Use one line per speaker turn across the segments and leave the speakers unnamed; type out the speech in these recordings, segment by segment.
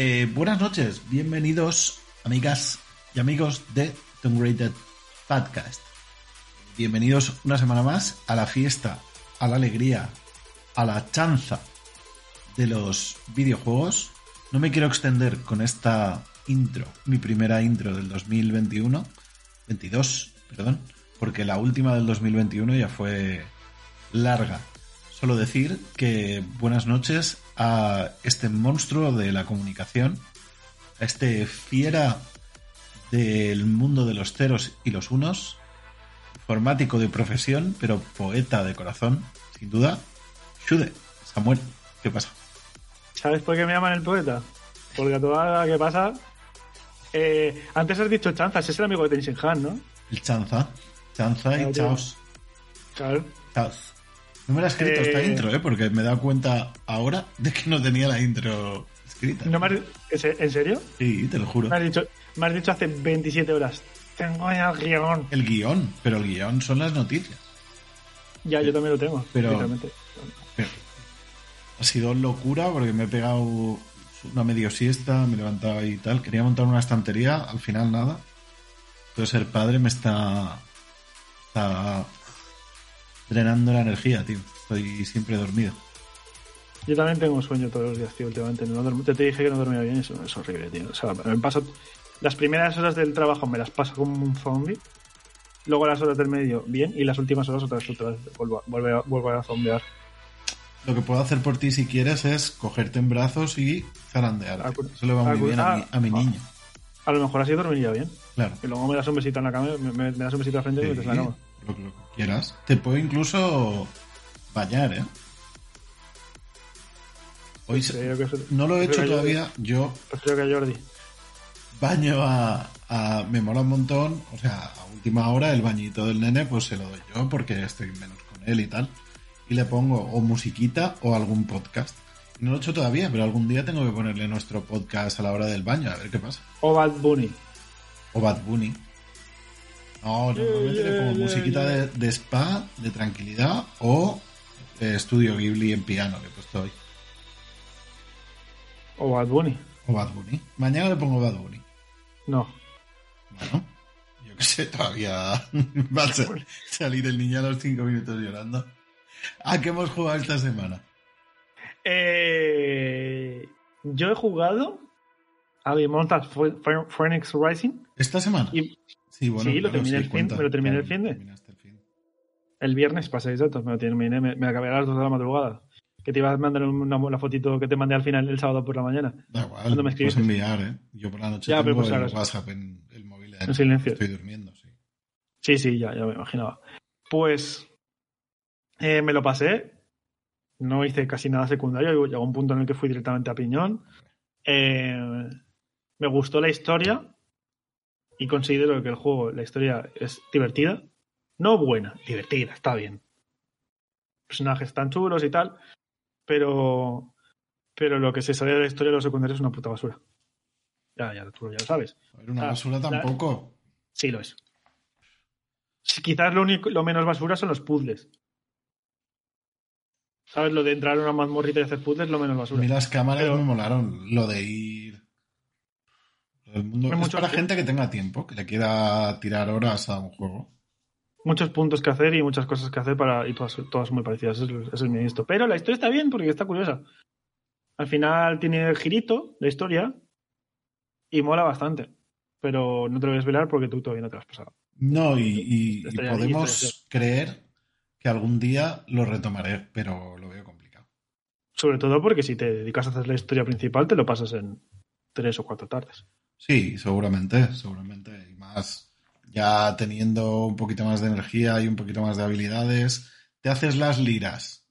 Eh, buenas noches, bienvenidos amigas y amigos de Tomb Raider Podcast. Bienvenidos una semana más a la fiesta, a la alegría, a la chanza de los videojuegos. No me quiero extender con esta intro, mi primera intro del 2021, 22, perdón, porque la última del 2021 ya fue larga. Solo decir que buenas noches a este monstruo de la comunicación, a este fiera del mundo de los ceros y los unos, informático de profesión, pero poeta de corazón, sin duda, Shude, Samuel, ¿qué pasa?
¿Sabes por qué me llaman el poeta? Porque a toda la que pasa. Eh, antes has dicho Chanzas, es el amigo de Tenshin Han, ¿no?
El Chanza, Chanza y Chaos.
Claro.
Chaos. No me la he escrito esta
Eh,
intro, ¿eh? porque me he dado cuenta ahora de que no tenía la intro escrita.
¿No me has- ¿es- ¿En serio?
Sí, te lo juro.
Me has, dicho, me has dicho hace 27 horas. Tengo ya el guion.
El guion, pero el guion son las noticias.
Ya, yo también lo tengo.
Pero- ha sido locura porque me he pegado una medio siesta, me levantaba y tal. Quería montar una estantería, al final nada. Entonces ser padre me está, está drenando la energía, tío. Estoy siempre dormido.
Yo también tengo sueño todos los días, tío, últimamente. No te, te dije que no dormía bien, eso es horrible, tío. O sea, me paso. Las primeras horas del trabajo me las paso como un zombie. Luego las horas del medio, bien. Y las últimas horas otra vez, otra vez vuelvo, a- vuelvo a, vuelvo a zombear.
Lo que puedo hacer por ti si quieres es cogerte en brazos y zarandear. Eso le va muy bien a mi, a mi niño.
A lo mejor así dormiría bien.
Claro.
Y luego me das un besito en la cama, me, das un besito al frente y me metes en la cama.
Lo, que- lo que quieras. Te puedo incluso bañar, ¿eh? Hoy se-
que
no lo he hecho
que
todavía. Yo
Prefiero que a Jordi.
baño a, a- Me mola un montón. O sea, a última hora el bañito del nene pues se lo doy yo porque estoy menos con él y tal. Y le pongo o musiquita o algún podcast. No lo he hecho todavía, pero algún día tengo que ponerle nuestro podcast a la hora del baño, a ver qué pasa.
O Bad Bunny.
O Bad Bunny. No, normalmente le pongo
yeah,
musiquita
yeah.
De, de spa, de tranquilidad, o eh, estudio Ghibli en piano, que he puesto hoy.
O Bad Bunny.
O Bad Bunny. Mañana le pongo Bad Bunny.
No.
Bueno, yo qué sé, todavía va a ser- salir el niño a los cinco minutos llorando. ¿A qué hemos jugado esta semana?
Eh, yo he jugado a Ph- Phoenix Rising
¿Esta semana?
y
Sí, bueno,
Sí, lo terminé el fin- me lo terminé el fin de.
el
viernes pasé datos, me lo terminé, me, me acabé a las 2 de la madrugada. Que te iba a mandar una, la fotito que te mandé al final el sábado por la mañana.
Da igual,
¿Cuándo me
me puedes
escribiste?
enviar, ¿eh? Yo por la noche
Ya, pero
tengo
pues
el. WhatsApp en el móvil.
En silencio.
Estoy durmiendo, sí.
Sí, sí, ya, ya me imaginaba. Pues eh, me lo pasé. No hice casi nada secundario. Llegó un punto en el que fui directamente a piñón. Eh, me gustó la historia y considero que el juego, la historia es divertida. No buena, divertida, está bien. Personajes tan chulos y tal. Pero, pero lo que se sale de la historia de los secundarios es una puta basura. Ya, ya, tú ya lo sabes.
A una
Ah,
basura
la-
tampoco.
Sí, lo es. Sí, Quizás lo, único, lo menos basura son los puzzles. ¿Sabes? Lo de entrar a una mazmorrita y hacer puzzles, lo menos
A
basura.
mí las cámaras
Pero-
me molaron. Lo de ir. Mundo.
Hay
Es para gente que tenga tiempo, que le quiera tirar horas a un juego.
Muchos puntos que hacer y muchas cosas que hacer para y todas, todas muy parecidas. Es, es mi. Pero la historia está bien porque está curiosa. Al final tiene el girito, la historia, y mola bastante. Pero no te lo voy a desvelar porque tú todavía no te lo has pasado.
No, y, podemos creer que algún día lo retomaré, pero lo veo complicado.
Sobre todo porque si te dedicas a hacer la historia principal, te lo pasas en tres o cuatro tardes.
Sí, seguramente, seguramente. Y más, ya teniendo un poquito más de energía y un poquito más de habilidades, te haces las liras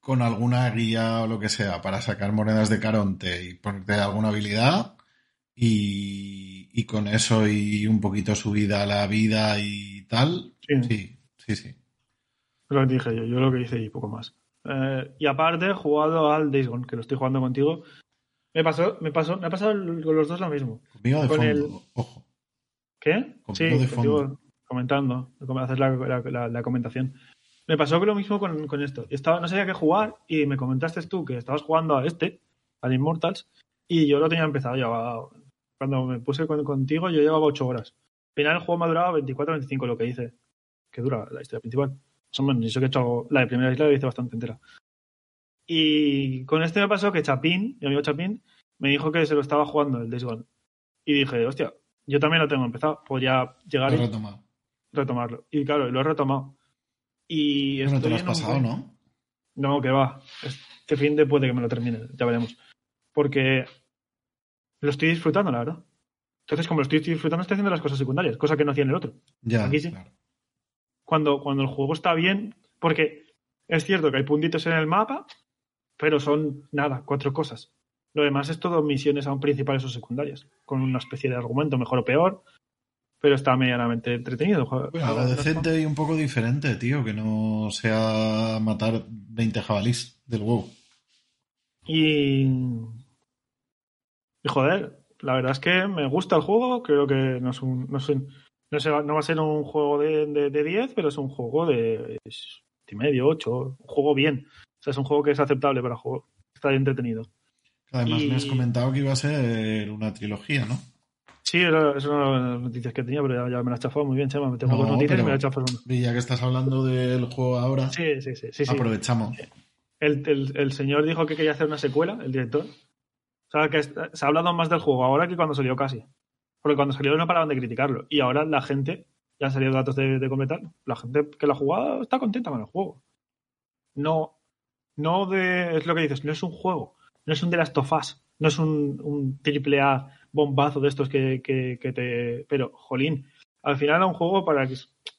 con alguna guía o lo que sea para sacar monedas de Caronte y ponerte alguna habilidad y, y con eso y un poquito subida a la vida y tal.
Sí.
Sí, sí,
lo que te dije yo, yo lo que hice y poco más. Eh, y aparte, he jugado al Days Gone, que lo estoy jugando contigo. Me pasó, me pasó, me ha pasado con los dos lo mismo.
Conmigo de
Con
fondo,
el-
ojo.
¿Qué?
Conmigo
sí,
de fondo.
comentando, hacer la, la- la- la comentación. Me pasó lo mismo con, con esto. Estaba, no sabía qué jugar y me comentaste tú que estabas jugando a este, al Immortals, Y yo lo tenía empezado, llevaba, cuando me puse con- contigo, yo llevaba 8 horas. Al final el juego me ha durado 24-25, lo que dice, que dura la historia principal. Eso que he hecho la de primera isla la hice bastante entera. Y con este me pasó que Chapín, mi amigo Chapín, me dijo que se lo estaba jugando el Days Gone. Y dije, hostia, yo también lo tengo empezado, podría llegar
Lo he
y
retomado.
retomarlo. Y claro, lo he retomado. Y
Pero no te lo has
en un
pasado, ¿no?
no, que va. Este fin de puede que me lo termine, ya veremos. Porque lo estoy disfrutando, la verdad. Entonces, como lo estoy disfrutando, estoy haciendo las cosas secundarias, cosa que no hacía en el otro.
Ya,
Aquí sí.
claro.
Cuando, cuando el juego está bien, porque es cierto que hay puntitos en el mapa, pero son nada, cuatro cosas. Lo demás es todo misiones aún principales o secundarias, con una especie de argumento, mejor o peor, pero está medianamente entretenido.
Bueno, decente y un poco diferente, tío, que no sea matar 20 jabalís del huevo.
Y. Y joder, la verdad es que me gusta el juego. Creo que no es un. No, es un- no, no va a ser un juego de, de, de 10, pero es un juego de. siete y medio, 8. Un juego bien. Sea, es un juego que es aceptable para juego. Está entretenido.
Además,
Y-
me has comentado que iba a ser una trilogía, ¿no?
Sí, era- es una de las noticias que tenía, pero ya, ya me la has chafado muy bien, Chema. Me tengo
No,
dos noticias y me la una.
Y ya que estás hablando del juego ahora,
Sí, sí, sí. sí, sí.
aprovechamos.
El, el- el señor dijo que quería hacer una secuela, el director. O sea, que se ha hablado más del juego ahora que cuando salió casi. Porque cuando salió no paraban de criticarlo. Y ahora la gente, ya han salido datos de, de completarlo, la gente que lo ha jugado está contenta con el juego. No, no de. Es lo que dices, no es un juego. No es un de las tofás. No es un, un triple A bombazo de estos que, que- te. Pero, jolín, al final es un juego para que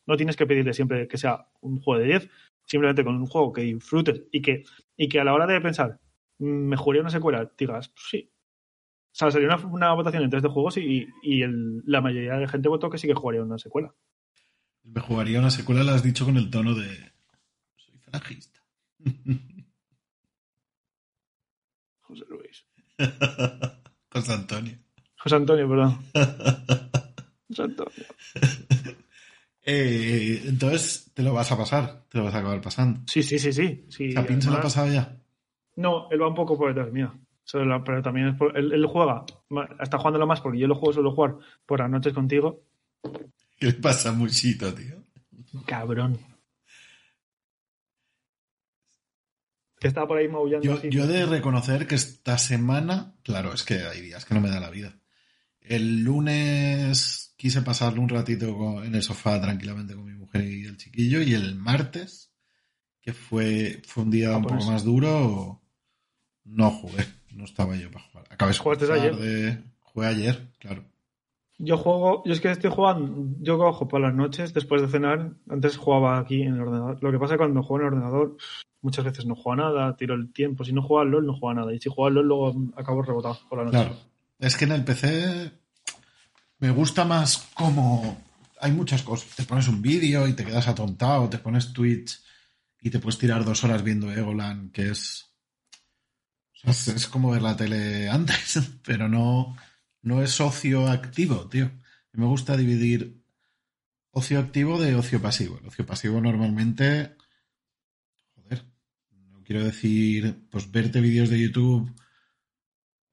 no tienes que pedirle siempre que sea un juego de 10, simplemente con un juego que disfrutes y que, y que a la hora de pensar, "Mm, me jugaría una secuela, digas, "Pues sí. O sea, salió una, votación entre este juegos y, y el- la mayoría de gente votó que sí que jugaría una secuela.
Me jugaría una secuela, la has dicho con el tono de. Soy falangista.
José Luis.
José Antonio.
José Antonio, perdón. José Antonio.
Eh, entonces, te lo vas a pasar, te lo vas a acabar pasando.
Sí, sí, sí, sí. sí
¿Chapín se lo ha pasado ya?
No, él va un poco por detrás la- Pero también es por- él, él juega, está jugándolo más porque yo lo juego, suelo jugar por las noches contigo.
¿Qué le pasa Muchito, tío?
Cabrón. Que estaba por ahí maullando
Yo,
así.
yo he de reconocer que esta semana, claro, es que hay días que no me da la vida. El lunes quise pasarle un ratito en el sofá tranquilamente con mi mujer y el chiquillo, y el martes, que fue, fue un día un
Japonés.
poco más duro, no jugué, no estaba yo para jugar. Acabé
¿Jugaste ayer?
jugué ayer, claro.
Yo juego, yo es que estoy jugando, yo cojo por las noches después de cenar, antes jugaba aquí en el ordenador. Lo que pasa es que cuando juego en el ordenador, muchas veces no juego a nada, tiro el tiempo. Si no juego al LOL, no juego a nada. Y si juego al LOL, luego acabo rebotado por la noche.
Claro. Es que en el PC me gusta más como hay muchas cosas. Te pones un vídeo y te quedas atontado, te pones Twitch y te puedes tirar dos horas viendo Egoland, que es, es como ver la tele antes, pero no, no es ocio activo, tío. Me gusta dividir ocio activo de ocio pasivo. El ocio pasivo normalmente. No quiero decir, pues verte vídeos de YouTube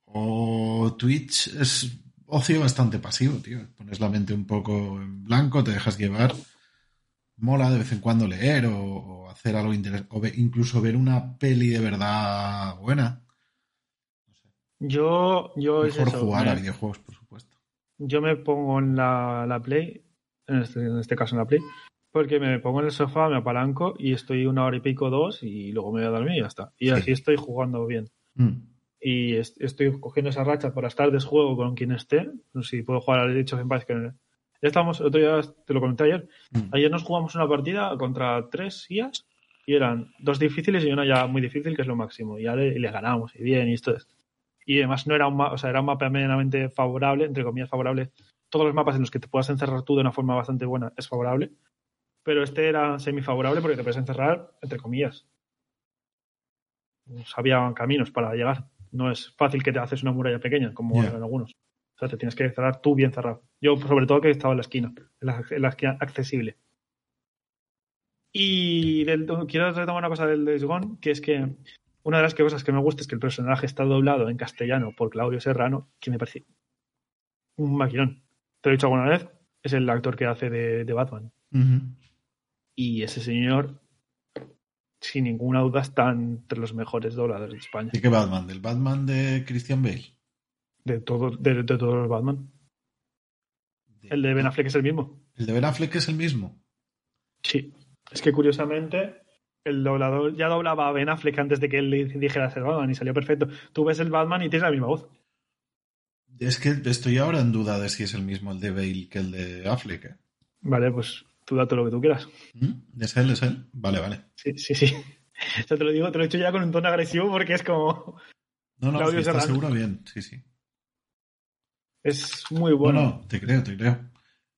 o Twitch es ocio bastante pasivo, tío. Pones la mente un poco en blanco, te dejas llevar. Mola de vez en cuando leer o, o hacer algo interesante. O ve- incluso ver una peli de verdad buena.
Yo, yo es
Mejor
eso,
jugar a videojuegos, por supuesto.
yo me pongo en la, la Play, en este, en este caso en la Play, porque me pongo en el sofá, me apalanco y estoy una hora y pico, dos, y luego me voy a dormir y ya está. Y
Sí.
así estoy jugando bien.
Mm.
y est- estoy cogiendo esa racha por las tardes juego con quien esté. No sé si puedo jugar al Age of Empires que ya otro día te lo comenté ayer.
Mm.
Ayer nos jugamos una partida contra tres IAs y eran dos difíciles y una ya muy difícil, que es lo máximo. Y ya le, ganamos, y bien, y esto es. Y además no era un o sea, era un mapa medianamente favorable, entre comillas favorable. Todos los mapas en los que te puedas encerrar tú de una forma bastante buena es favorable. Pero este era semifavorable porque te puedes encerrar, entre comillas. Había caminos para llegar. No es fácil que te haces una muralla pequeña, como
Ya.
en algunos. O sea, te tienes que cerrar tú bien cerrado. Yo, sobre todo, que estaba en la esquina, en la, en la esquina accesible. Y del- quiero retomar una cosa del Days Gone, que es que una de las cosas que me gusta es que el personaje está doblado en castellano por Claudio Serrano, que me parece un maquinón. Te lo he dicho alguna vez, es el actor que hace de, de Batman. Y ese señor, sin ninguna duda, está entre los mejores dobladores de España.
¿De qué Batman? ¿Del Batman de Christian Bale?
De, todo, de, de todos los Batman. El de Ben Affleck es el mismo.
¿El de Ben Affleck es el mismo?
Sí. Es que curiosamente el doblador ya doblaba a Ben Affleck antes de que él le dijera ser Batman y salió perfecto. Tú ves el Batman y tienes la misma voz.
Es que estoy ahora en duda de si es el mismo el de Bale que el de Affleck. ¿eh?
Vale, pues tú date lo que tú quieras.
¿Es él? ¿Es él? Vale, vale.
Sí, sí, sí. Esto te lo digo, te lo he hecho ya con un tono agresivo porque es como.
No, no,
Claudio
sí, está
Serrano.
seguro bien. Sí, sí.
Es muy bueno.
No, no, te creo, te creo.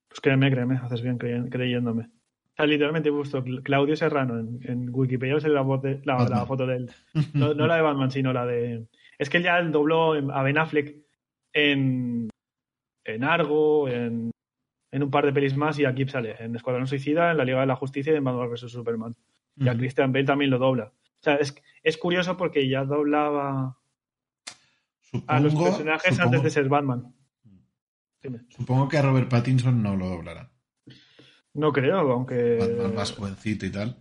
Pues créeme, créeme, haces bien crey- creyéndome. O sea, literalmente he puesto Cl- Claudio Serrano en, en Wikipedia, sale la, de- la, foto de él. No, no la de Batman, sino la de. Es que él ya dobló a Ben Affleck en, en Argo, en, en un par de pelis más, y aquí sale en Escuadrón Suicida, en la Liga de la Justicia y en Batman vs Superman. Y a. Christian Bale también lo dobla. O sea, es, es curioso porque ya doblaba a los personajes
supongo-
antes de ser Batman. Dime.
supongo que a Robert Pattinson no lo doblará.
No creo, aunque.
Batman más jovencito y tal.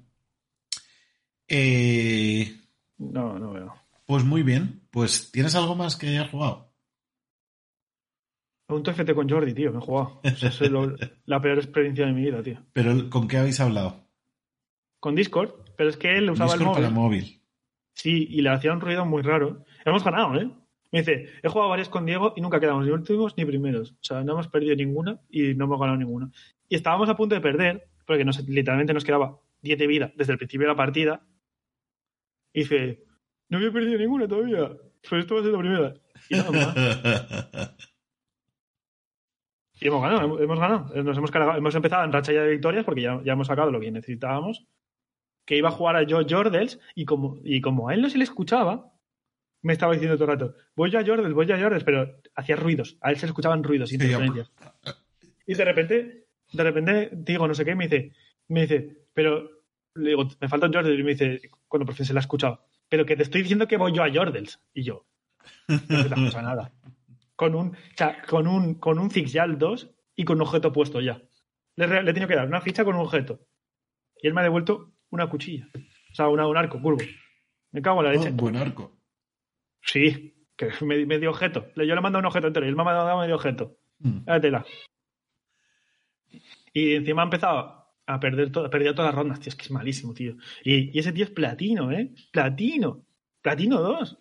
Eh,
No, no veo.
pues muy bien. Pues, ¿tienes algo más que hayas jugado?
Un TFT con Jordi, tío, me he jugado. O sea, es lo- la peor experiencia de mi vida, tío.
Pero, ¿con qué habéis hablado?
Con Discord, pero es que él usaba
Discord
el
para
móvil. Sí, y le hacía un ruido muy raro. Hemos ganado, ¿eh? Me dice, he jugado varias con Diego y nunca quedamos ni últimos ni primeros. O sea, no hemos perdido ninguna y no hemos ganado ninguna. Y estábamos a punto de perder, porque nos, literalmente nos quedaba 10 de vida desde el principio de la partida. Y dice, no había perdido ninguna todavía. Pues esto va a ser la primera. Y nada más. Y hemos ganado, hemos, ganado. Nos hemos, cargado- hemos empezado en racha ya de victorias porque ya, ya hemos sacado lo que necesitábamos. Que iba a jugar a Joe Jordels y como, y como a él no se le escuchaba, me estaba diciendo todo el rato, voy a Jordels, voy a Jordels, pero hacía ruidos. A él se le escuchaban ruidos, interferencias. Y de repente, de repente, digo, no sé qué, me dice, me dice, pero le digo, me falta un Jordels y me dice, cuando por fin se la ha escuchado, pero que te estoy diciendo que voy yo a Jordels. Y yo, no se te escucha nada. Con un, o sea, con un, con un Zigzag 2 y con un objeto puesto ya. Le, le he tenido que dar una ficha con un objeto. Y él me ha devuelto una cuchilla. O sea, una- un arco curvo. Me cago en la leche.
Oh, buen arco.
Sí, que me, me dio objeto. Yo le he mandado un objeto entero y él me ha mandado medio objeto.
Mm.
La tela. Y encima ha empezado a perder to- perdido todas las rondas, tío. Es que es malísimo, tío. Y, y ese tío es platino, ¿eh? Platino. Platino 2.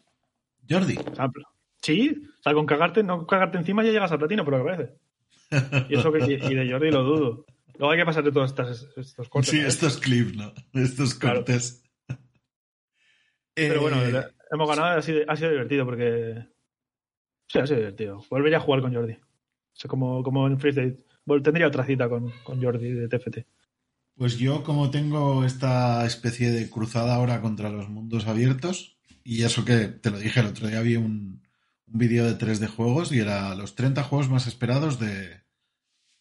Jordi.
O sea, pl- sí. O sea, con cagarte, no cagarte encima ya llegas a platino, lo que parece. Y, eso que, y, de Jordi lo dudo. Luego hay que pasar de todos estas, estos cortes.
Sí, estos clips, ¿no? Estos
Claro.
cortes.
Pero bueno,
Eh,
hemos ganado, ha sido, ha sido divertido porque. Sí, ha sido divertido. Volvería a jugar con Jordi. O sea, como, como en Free State. Vol- Tendría otra cita con, con Jordi de TFT.
Pues yo, como tengo esta especie de cruzada ahora contra los mundos abiertos, y eso que te lo dije el otro día, vi un, un vídeo de 3 de juegos y era los 30 juegos más esperados de,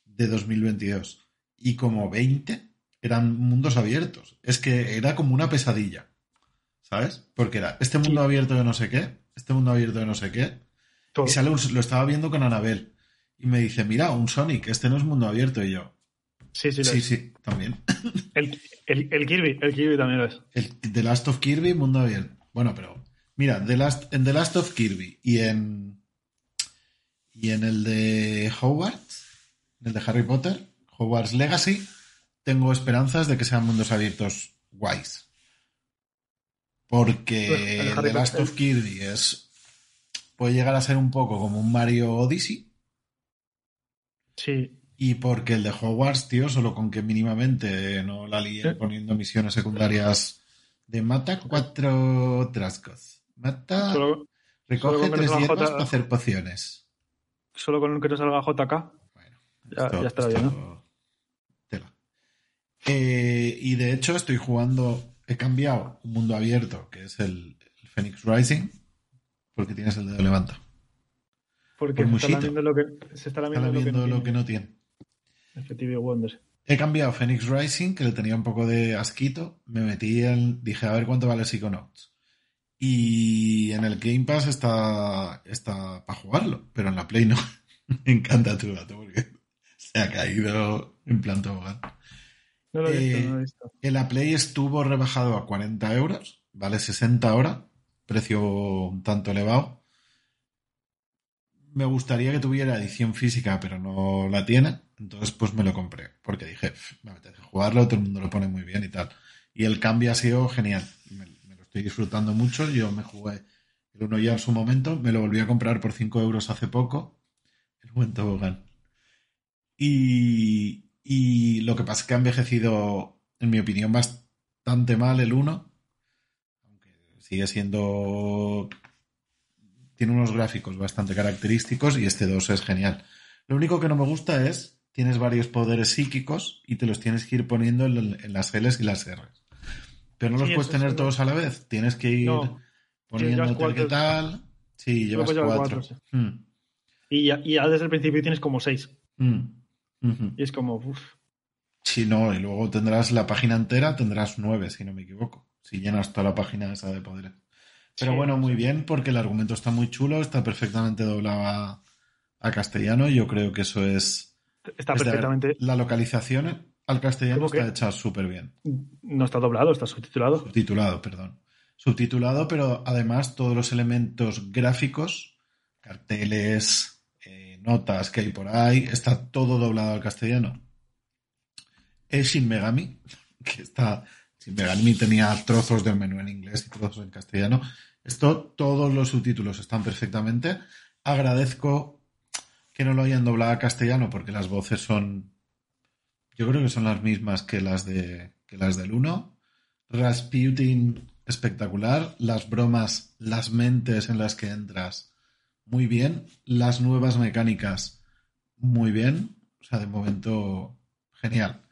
de 2022. Y como 20 eran mundos abiertos. Es que era como una pesadilla. ¿Sabes? Porque era este mundo
Sí.
abierto de no sé qué, este mundo abierto de no sé qué,
Todo.
y sale un- lo estaba viendo con Anabel. Y me dice, mira, un Sonic, este no es mundo abierto. Y yo,
Sí, sí, lo
sí,
es.
sí, también.
El, el, el Kirby, el Kirby también lo es.
El The Last of Kirby, mundo abierto. Bueno, pero mira, The Last, en The Last of Kirby y en y en el de Hogwarts, en el de Harry Potter, Hogwarts Legacy, tengo esperanzas de que sean mundos abiertos guays. Porque
Pues, el
The Last of Kirby es puede llegar a ser un poco como un Mario Odyssey
Sí.
y porque el de Hogwarts, tío, solo con que mínimamente no la líen
Eh.
poniendo misiones secundarias de mata cuatro trascos. Mata,
Solo, solo
recoge
que
tres
no
hierbas
J-
para hacer pociones.
solo con que no salga JK.
Bueno,
Ya- ya estará bien,
tela. Eh, y de hecho estoy jugando, he cambiado un mundo abierto, que es el, el Phoenix Rising, porque tienes el dedo levanta.
Porque
Por
se está lo que, se está
Está
lamiendo lo que no
lo que
tiene.
no tiene.
Effective Wonders.
He cambiado Phoenix Rising, que le tenía un poco de asquito. Me metí en. Dije, a ver cuánto vale Psychonauts. Y en el Game Pass está, está para jugarlo, pero en la Play no. Me encanta tu gato porque se ha caído en plan tobogán.
No lo he visto,
Eh,
no lo he visto.
En la Play estuvo rebajado a 40 euros, vale 60 ahora, precio un tanto elevado. Me gustaría que tuviera edición física, pero no la tiene. Entonces, pues me lo compré, porque dije, "Pf, me apetece jugarlo, todo el mundo lo pone muy bien y tal. Y el cambio ha sido genial. Me, estoy disfrutando mucho. Yo me jugué el uno ya en su momento, me lo volví a comprar por 5 euros hace poco. El buen tobogán. Y, y lo que pasa es que ha envejecido, en mi opinión, bastante mal el 1. Aunque sigue siendo. Tiene unos gráficos bastante característicos y este 2 es genial. Lo único que no me gusta es. Tienes varios poderes psíquicos y te los tienes que ir poniendo en, en las L's y las R's. Pero no los
Sí,
puedes tener
sí, no.
todos a la vez. Tienes que ir
No.
poniéndote qué tal. Sí, llevas cuatro.
cuatro,
Mm,
Y ya, y ya desde el principio tienes como seis.
mm, ujú.
Y es como, uff.
Si no, y luego tendrás la página entera, tendrás nueve, si no me equivoco. Si llenas toda la página esa de poderes. Pero
Sí,
bueno, muy
sí.
bien, porque el argumento está muy chulo, está perfectamente doblado a, a castellano. Yo creo que eso es.
Está perfectamente.
La localización al castellano
¿Cómo
está hecha súper bien.
No está doblado, está subtitulado.
Subtitulado, perdón. Subtitulado, pero además todos los elementos gráficos, carteles, eh, notas que hay por ahí, está todo doblado al castellano. Es Shin Megami, que está. Shin Megami tenía trozos del menú en inglés y trozos en castellano. Esto, todos los subtítulos están perfectamente. Agradezco que no lo hayan doblado a castellano porque las voces son. Yo creo que son las mismas que las de que las del 1. Rasputin espectacular, las bromas, las mentes en las que entras muy bien, las nuevas mecánicas muy bien, o sea, de momento genial.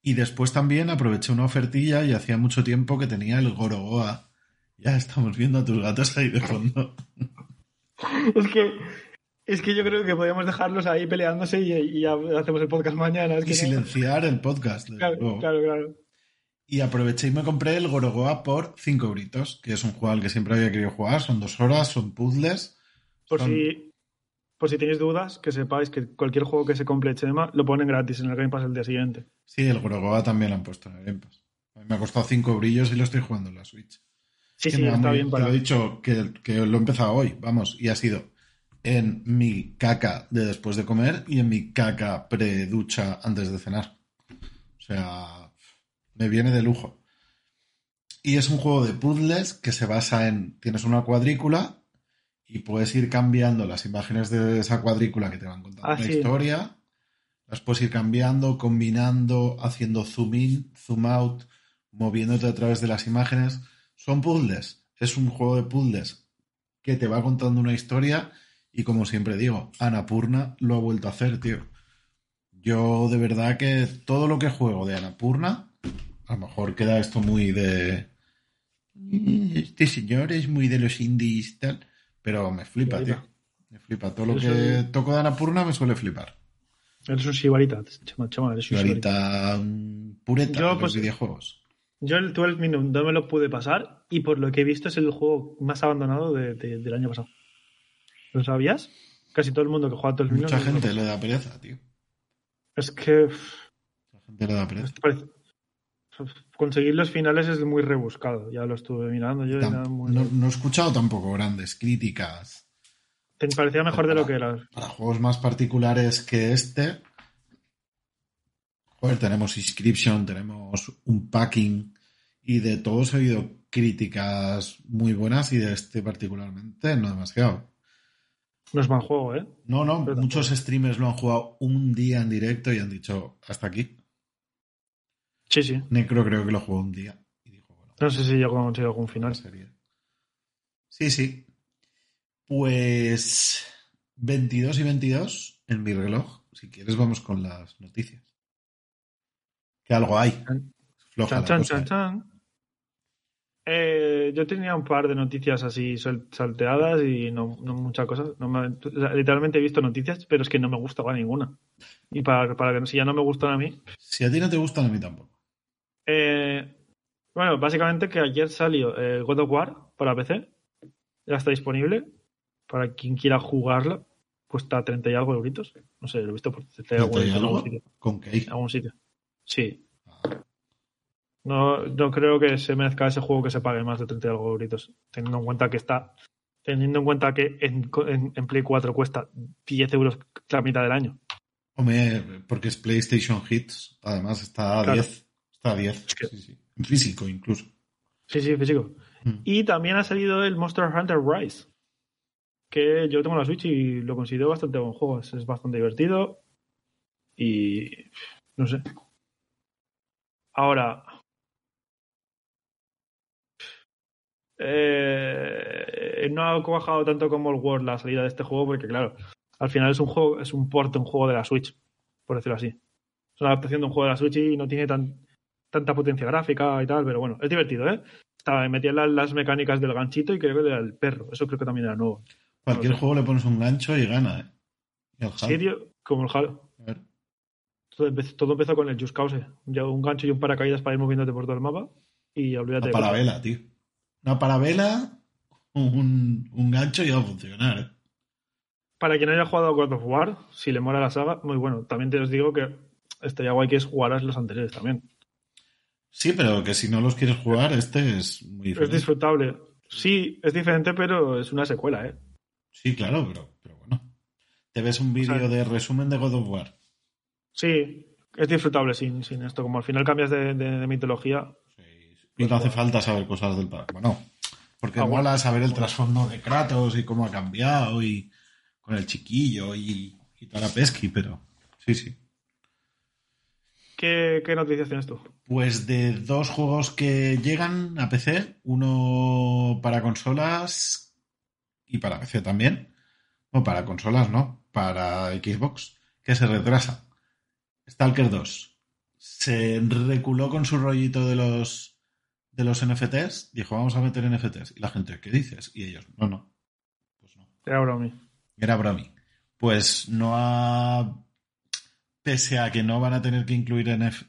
Y después también aproveché una ofertilla y hacía mucho tiempo que tenía el Gorogoa. Ya estamos viendo a tus gatos ahí de fondo.
Es que. Es que yo creo que podríamos dejarlos ahí peleándose y, y ya hacemos el podcast mañana. Es
Y
que no-
silenciar el podcast.
Claro,
luego.
claro, claro.
Y aproveché y me compré el Gorogoa por 5 euritos, que es un juego al que siempre había querido jugar. Son dos horas, son puzzles.
Por
son-
si, por si tenéis dudas, que sepáis que cualquier juego que se compre Chema lo ponen gratis en el Game Pass el día siguiente.
Sí, el Gorogoa también lo han puesto en el Game Pass. A mí me ha costado 5 brillos y lo estoy jugando en la Switch.
Sí,
Que
sí, está
muy
bien
Te
para.
lo he dicho que, que lo he empezado hoy, vamos, y ha sido en mi caca de después de comer y en mi caca pre-ducha antes de cenar. O sea, me viene de lujo. Y es un juego de puzzles que se basa en, tienes una cuadrícula y puedes ir cambiando las imágenes de esa cuadrícula que te van contando
Ah, sí.
historia. Las puedes ir cambiando, combinando, haciendo zoom in, zoom out, moviéndote a través de las imágenes. Son puzzles. Es un juego de puzzles que te va contando una historia y como siempre digo, Anapurna lo ha vuelto a hacer, tío. Yo de verdad que todo lo que juego de Anapurna, a lo mejor queda esto muy de... Este señor es muy de los indies y tal, pero me flipa,
Me
tío. Me flipa. Todo lo que toco de Anapurna me suele flipar.
Eres un shibarita, Chema, Chema, eres un
un pureta
Yo,
de los
pues,
videojuegos.
Yo el 12 Minute no me lo pude pasar y por lo que he visto es el juego más abandonado de- de- del año pasado. ¿Lo sabías? Casi todo el mundo que juega 12 Minute.
Mucha gente le da pereza, tío.
Es que
Mucha gente le da pereza.
parece- conseguir los finales es muy rebuscado. Ya lo estuve mirando yo. muy-
no he escuchado tampoco grandes críticas
Te parecía mejor de lo que era.
para juegos más particulares que este. Joder, tenemos Inscription, tenemos un packing y de todos he oído críticas muy buenas y de este particularmente no demasiado.
No es mal juego, ¿eh?
No, no,
Pero
muchos streamers lo han jugado un día en directo y han dicho hasta aquí.
Sí, sí.
Necro creo que lo jugó un día y dijo, bueno,
No sé si a conseguir algún
¿cuál
final.
sería? Sí, sí. Pues 22 y 22 en mi reloj. Si quieres vamos con las noticias. Que algo hay. Floja
Chan,
la
chan,
cosa,
chan,
¿eh?
Eh, yo tenía un par de noticias así salteadas y no, no mucha cosa. No me- o sea, literalmente he visto noticias, pero es que no me gustaba ninguna. Y para, para que si ya no me gustan a mí.
Si a ti no te gustan, a mí tampoco.
eh, Bueno, básicamente que ayer salió eh, God of War para PC. Ya está disponible. Para quien quiera jugarlo. Cuesta 30 y algo euritos. No sé, lo he visto por 30 y algo
¿Treinta y
en algún
algo?
sitio.
¿Con qué?
En algún sitio. Sí. No, no creo que se merezca ese juego que se pague más de 30 y algo euritos. Teniendo en cuenta que está. Teniendo en cuenta que en, en- en Play 4 cuesta 10 euros la mitad del año.
Hombre, porque es PlayStation Hits. Además está a
Claro.
10. Está a 10.
Es que-
Sí, sí. En físico incluso.
Sí, sí, físico.
Mm.
Y también ha salido el Monster Hunter Rise. Que yo tengo la Switch y lo considero bastante buen juego. Es bastante divertido. Y. No sé. Ahora. Eh, no ha cuajado tanto como el World la salida de este juego, porque claro, al final es un juego, es un port de un juego de la Switch, por decirlo así. Es una adaptación de un juego de la Switch y no tiene tan, tanta potencia gráfica y tal, pero bueno, es divertido, ¿eh? Estaba, metían las, las mecánicas del ganchito y creo que del perro. Eso creo que también era nuevo.
Cualquier
No sé.
juego le pones un gancho y gana, ¿eh? Y Halo.
Tío, como el Halo.
A ver.
Todo empezó, todo empezó con el Just Cause. Ya un gancho y un paracaídas para ir moviéndote por todo el mapa. Y olvídate. De cosas.
parabela, tío. Una parabela, un, un gancho y va a funcionar, ¿eh?
Para quien haya jugado God of War, si le mola la saga, muy bueno. También te os digo que estaría guay que jugaras los anteriores también.
Sí, pero que si no los quieres jugar, este es muy
Es
diferente.
disfrutable. Sí, es diferente, pero es una secuela, ¿eh?
Sí, claro, pero, pero bueno. Te ves un vídeo
O sea-
de resumen de God of War.
Sí, es disfrutable sin, sin esto. Como al final cambias de, de- de mitología.
Y no hace falta saber cosas del pasado. Bueno, porque
Ah,
mola
bueno.
saber el trasfondo de Kratos y cómo ha cambiado y con el chiquillo y, y toda la pesqui, pero sí, sí.
¿Qué, qué noticias tienes tú?
Pues de dos juegos que llegan a PC, uno para consolas y para PC también. No, para consolas no, para Xbox, que se retrasa. Stalker 2. Se reculó con su rollito de los de los NFTs, dijo, vamos a meter NFTs. Y la gente, ¿qué dices? Y ellos, no, no. Pues no.
Era bromi.
Era bromi. Pues no ha. Pese a que no van a tener que incluir NF...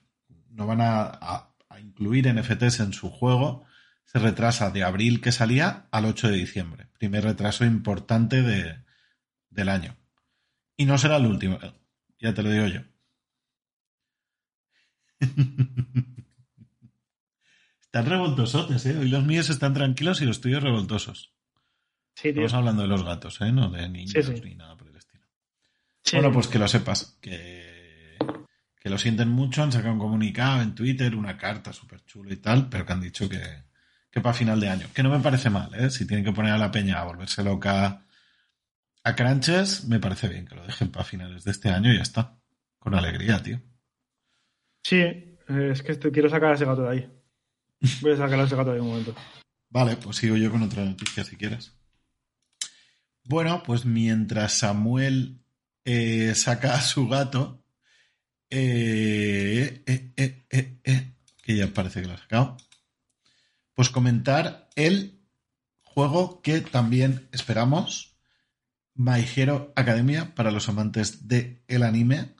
no van a, a- a incluir NFTs en su juego, se retrasa de abril que salía al 8 de diciembre. Primer retraso importante de, del año. Y no será el último, ya te lo digo yo. Están revoltosotes, ¿eh? Hoy los míos están tranquilos y los tuyos revoltosos.
Sí, tío.
Estamos hablando de los gatos, ¿eh? No de niños
Sí, sí.
ni nada por el estilo. Bueno, pues que lo sepas, que, que lo sienten mucho, han sacado un comunicado en Twitter, una carta súper chulo y tal, pero que han dicho que, que para final de año. Que no me parece mal, ¿eh? Si tienen que poner a la peña a volverse loca a crunches, me parece bien que lo dejen para finales de este año y ya está. Con alegría, tío.
Sí, es que estoy- quiero sacar a ese gato de ahí. Voy a sacar a ese gato de un momento.
Vale, pues sigo yo con otra noticia si quieres. Bueno, pues mientras Samuel eh, saca a su gato, eh, eh, que ya parece que lo ha sacado, pues comentar el juego que también esperamos, My Hero Academia, para los amantes del el anime,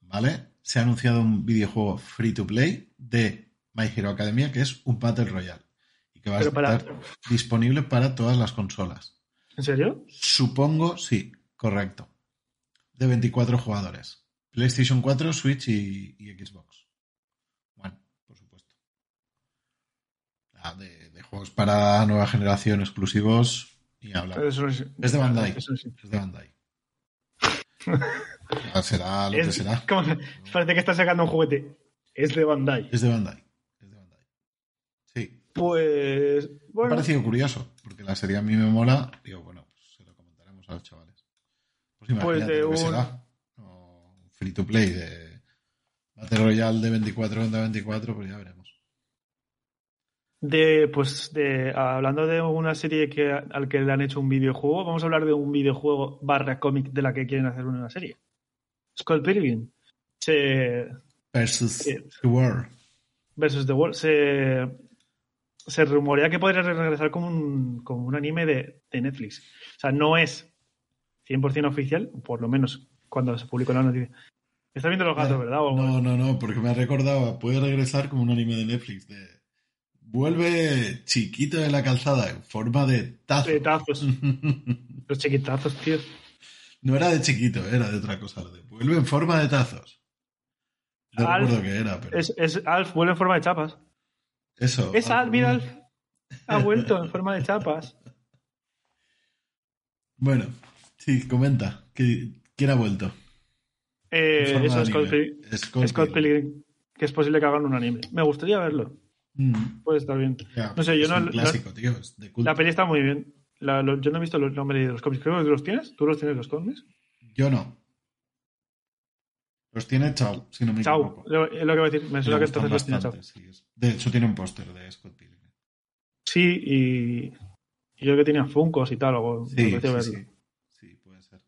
¿vale? Se ha anunciado un videojuego free to play de My Hero Academia, que es un Battle Royale. Y que va a
para-
estar disponible para todas las consolas.
¿En serio?
Supongo, sí, correcto. De 24 jugadores. PlayStation 4, Switch y, y Xbox. Bueno, por supuesto. Ah, de, de juegos para nueva generación exclusivos y
sí.
Es de Bandai.
Eso.
Es de Bandai. Será lo que
Es-
será.
como- parece que está sacando un juguete. Es de Bandai.
Es de Bandai.
Pues.
Me ha
Bueno.
parecido curioso, porque la serie a mí me mola. Digo, bueno, pues se lo comentaremos a los chavales. Pues imagínate
Pues de un-
será. O un free to play de Battle Royale de 24 contra 24, pues ya veremos.
De, pues, de, hablando de una serie que, al que le han hecho un videojuego, vamos a hablar de un videojuego barra cómic de la que quieren hacer una serie. Skull Pilgrim. Se,
Versus
Sí.
The World.
versus The World. Se, se rumorea que podría regresar como un, como un anime de, de Netflix. O sea, no es 100% oficial, por lo menos cuando se publicó la noticia. Estás viendo los gatos, ¿verdad? O-
No, no, no, porque me ha recordado, puede regresar como un anime de Netflix de, Vuelve chiquito de la calzada en forma de tazo.
De tazos. Los chiquitazos, tío.
No era de chiquito, era de otra cosa. de Vuelve en forma de tazos. No
Alf
recuerdo qué era, pero
Es, es Alf, vuelve en forma de chapas.
Eso.
Es Alf, mira. Ha vuelto en forma de chapas.
Bueno, sí, comenta. ¿Quién ha vuelto?
Eh, eso
de
es Scott,
Scott
Scott
Pilgrim.
Que es posible que hagan un anime. Me gustaría verlo.
Mm,
Puede estar bien.
ya,
No sé, yo no-
clásico, tío. De culto.
La peli está muy bien. La- lo- yo no he visto los, no me he leído los cómics. Creo que los tienes. ¿Tú los tienes los cómics?
Yo no. Los tiene Chao, si no me
Chao.
equivoco.
Lo, es lo que voy a decir. Me suena que entonces los tiene
sí, es- De hecho, tiene un póster de Scott Pilgrim.
Sí, y, y yo que tenía Funkos y tal. O,
Sí, sí,
verlo.
sí. Sí, puede ser.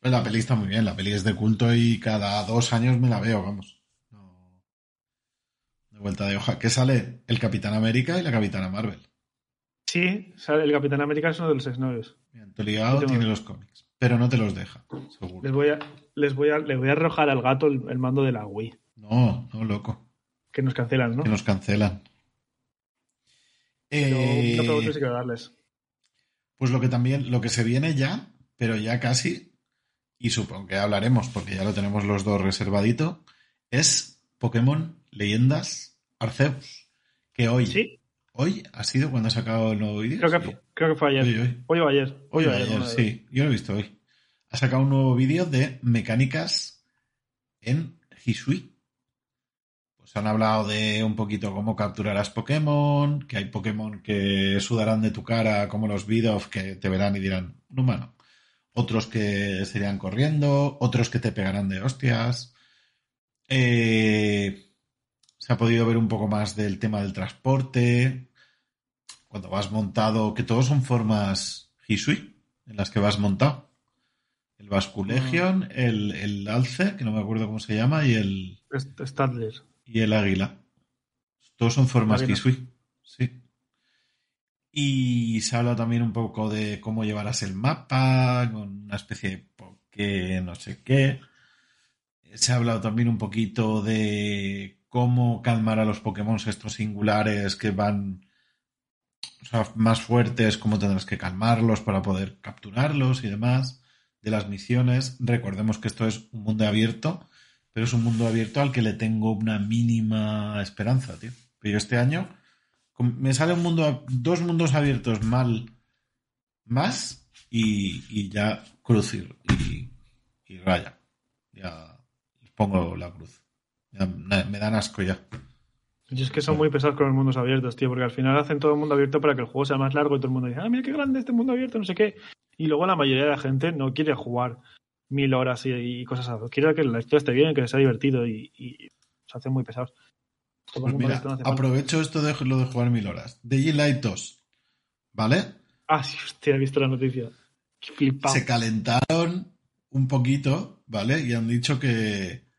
Pues la peli está muy bien. La peli es de culto y cada dos años me la veo, vamos. No- De vuelta de hoja. ¿Qué sale? El Capitán América y la Capitana Marvel.
Sí, sale- el Capitán América es uno de los exnovios.
Bien,
tengo-
tiene los cómics, pero no te los deja, seguro.
Les voy a, les voy a, le voy a arrojar al gato el, el mando de la Wii.
No, no, loco.
Que nos cancelan, ¿no?
Que nos cancelan.
Pero
Eh,
no pregunto si quiero darles.
Pues lo que también, lo que se viene ya, pero ya casi, y supongo que hablaremos porque ya lo tenemos los dos reservadito, es Pokémon Leyendas Arceus. Que hoy,
Sí,
hoy ha sido cuando ha sacado el nuevo vídeo.
creo que,
Sí.
fu- creo que fue ayer.
Hoy, hoy.
Hoy o ayer.
Hoy o
o
ayer, sí. Yo lo he visto hoy. Ha sacado un nuevo vídeo de mecánicas en Hisui. Pues han hablado de un poquito cómo capturarás Pokémon, que hay Pokémon que sudarán de tu cara, como los Bidoff, que te verán y dirán, un humano. Otros que serían corriendo, otros que te pegarán de hostias. Eh, se ha podido ver un poco más del tema del transporte, cuando vas montado, que todos son formas Hisui, en las que vas montado. El Basculegion, el, el Alce, que no me acuerdo cómo se llama, y el,
Stadler.
y el Águila. Todos son formas
Águila.
Hisui, sí. Y se habla también un poco de cómo llevarás el mapa, con una especie de Poké, no sé qué. Se ha hablado también un poquito de cómo calmar a los Pokémon estos singulares que van más fuertes, cómo tendrás que calmarlos para poder capturarlos y demás. De las misiones, recordemos que esto es un mundo abierto, pero es un mundo abierto al que le tengo una mínima esperanza, tío. Pero yo este año me sale un mundo, dos mundos abiertos mal más y, ya cruz y, raya. Ya pongo la cruz. Ya me dan asco ya.
Y es que son muy pesados con los mundos abiertos, tío, porque al final hacen todo el mundo abierto para que el juego sea más largo y todo el mundo dice, ah, mira qué grande este mundo abierto, no sé qué. Y luego la mayoría de la gente no quiere jugar mil horas y, y cosas así. Quiere que la historia esté bien, que sea divertido y, y se hacen muy pesados.
Pues mira,
no
aprovecho esto de lo de jugar mil horas. De Light 2, ¿vale?
Ah, sí, hostia, he visto la noticia. Qué flipado.
Se calentaron un poquito, ¿vale? Y han dicho que,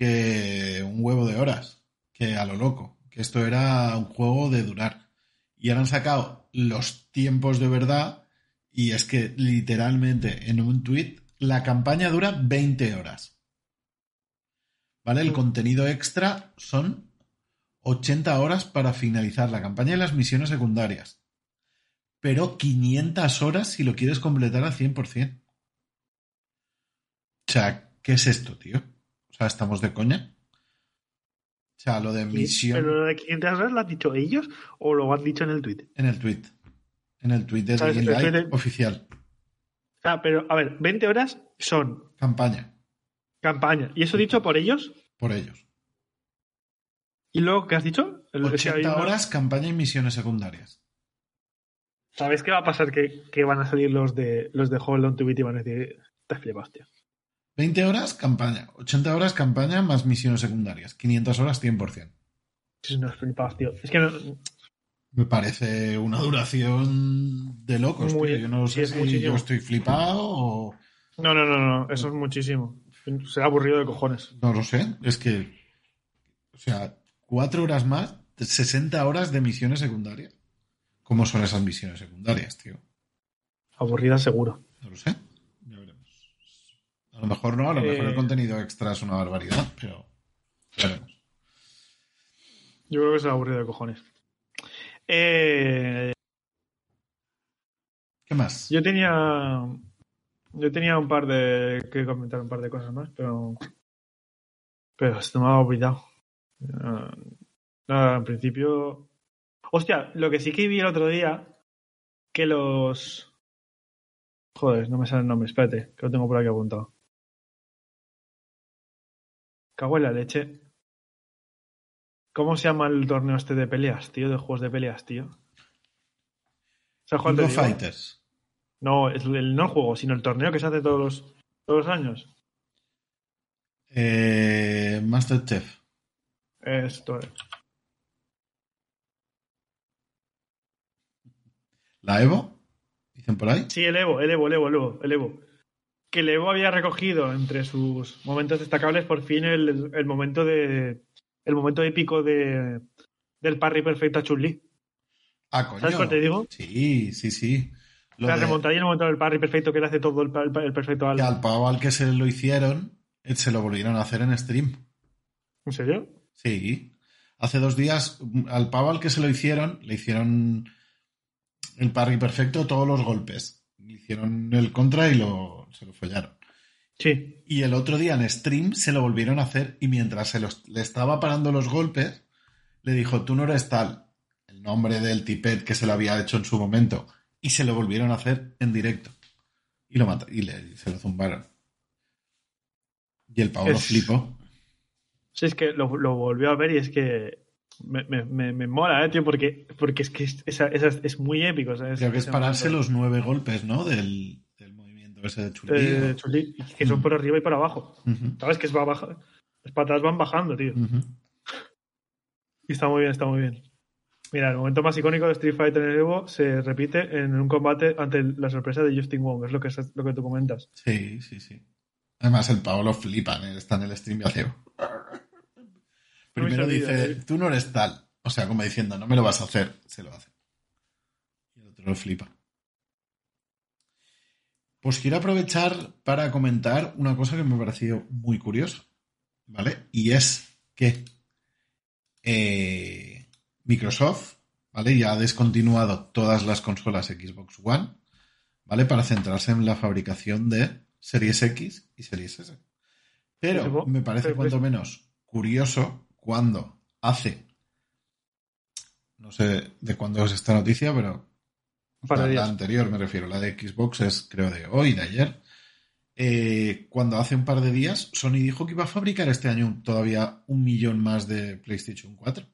que un huevo de horas, que a lo loco, que esto era un juego de durar. Y ahora han sacado los tiempos de verdad y es que literalmente en un tweet la campaña dura 20 horas. ¿Vale? El
Mm.
contenido extra son 80 horas para finalizar la campaña y las misiones secundarias. Pero 500 horas si lo quieres completar al 100%. O sea, ¿qué es esto, tío? Sea, ¿estamos de coña? O sea, lo de misión
¿Pero lo de 500 horas lo han dicho ellos o lo han dicho en el tweet?
en el tweet. En el tweet de
de-
oficial.
Ah, pero a ver, 20 horas son
Campaña.
campaña. ¿Y eso dicho por ellos?
Por ellos.
¿Y luego qué has dicho? El- es que hay
80
una-
horas, campaña y misiones secundarias.
¿Sabes qué va a pasar? Que, que van a salir los de los de Hold On to Beat y van a decir, te flipas, tío.
20 horas, campaña. 80 horas, campaña más misiones secundarias. 500 horas, 100%.
Es unos flipados, tío. Es que no,
Me parece una duración de locos,
Muy-
tío. Yo no sé
es
si
muchísimo.
yo estoy flipado o...
no, no, no, no, eso es muchísimo. Será aburrido de cojones.
No lo sé. Es que... O sea, cuatro horas más, 60 horas de misiones secundarias. ¿Cómo son esas misiones secundarias, tío?
Aburrida seguro.
No lo sé. A lo mejor no, a lo mejor
Eh.
el contenido extra es una barbaridad, pero veremos.
Yo creo que será aburrido de cojones. Eh,
¿Qué más?
yo tenía. Yo tenía un par de. que comentar un par de cosas más, pero. Pero se me ha olvidado. Ah, Nada, en principio. Hostia, lo que sí que vi el otro día. Que los. Joder, no me sale el nombre, espérate, que lo tengo por aquí apuntado. Cago en la leche. ¿Cómo se llama el torneo este de peleas, tío? De juegos de peleas, tío. ¿Sabes cuál
King
te
of
digo?
Fighters.
No, es el, no el juego, sino el torneo que se hace todos los, todos los años.
Eh, Masterchef.
Esto es.
¿La Evo? ¿Dicen por ahí?
Sí, el Evo, el Evo, el Evo, el Evo, el Evo. Que el Evo había recogido entre sus momentos destacables por fin el, el momento de. El momento épico de, del parry perfecto a Chun-Li.
Ah, coño.
¿Sabes cuál te digo?
Sí, sí, sí. Lo
La
de-
remontaría en el momento del parry perfecto que le hace todo el, el perfecto al.
que al pavo al que se lo hicieron, eh, se lo volvieron a hacer en stream.
¿En serio?
Sí. Hace dos días, al pavo al que se lo hicieron, le hicieron el parry perfecto todos los golpes. Le hicieron el contra y lo, se lo follaron.
Sí.
Y el otro día en stream se lo volvieron a hacer y mientras se los- le estaba parando los golpes, le dijo, tú no eres tal, el nombre del tipet que se lo había hecho en su momento. Y se lo volvieron a hacer en directo. Y lo mata y, le- y se lo zumbaron. Y el pavo lo flipó.
Sí, es que lo, lo volvió a ver y es que me, me, me, me mola, ¿eh, tío? Porque, porque es que es, esa- esa es, es muy épico. ¿sabes?
Creo que es pararse los nueve golpes, ¿no? Del, de Chun-Li.
Eh, que son por arriba y por abajo. ¿Sabes? Que es va baja- las patas van bajando, tío. Y está muy bien, está muy bien. Mira, el momento más icónico de Street Fighter en el Evo se repite en un combate ante la sorpresa de Justin Wong, es lo que, es lo que tú comentas.
Sí, sí, sí. Además, el pavo lo flipa, ¿eh? está en el stream y hace. Primero dice,
¿eh?
tú no eres tal. O sea, como diciendo, no me lo vas a hacer. Se lo hace. Y el otro lo flipa. Pues quiero aprovechar para comentar una cosa que me ha parecido muy curioso. ¿Vale? Y es que eh, Microsoft, ¿vale? Ya ha descontinuado todas las consolas Xbox One, ¿vale? Para centrarse en la fabricación de Series X y Series S. Pero
Pero,
me parece
pero,
cuanto
pues-
menos curioso cuando hace, no sé de cuándo es esta noticia, pero la, la anterior me refiero, la de Xbox es creo de hoy, de ayer. Eh, cuando hace un par de días Sony dijo que iba a fabricar este año todavía un millón más de PlayStation 4.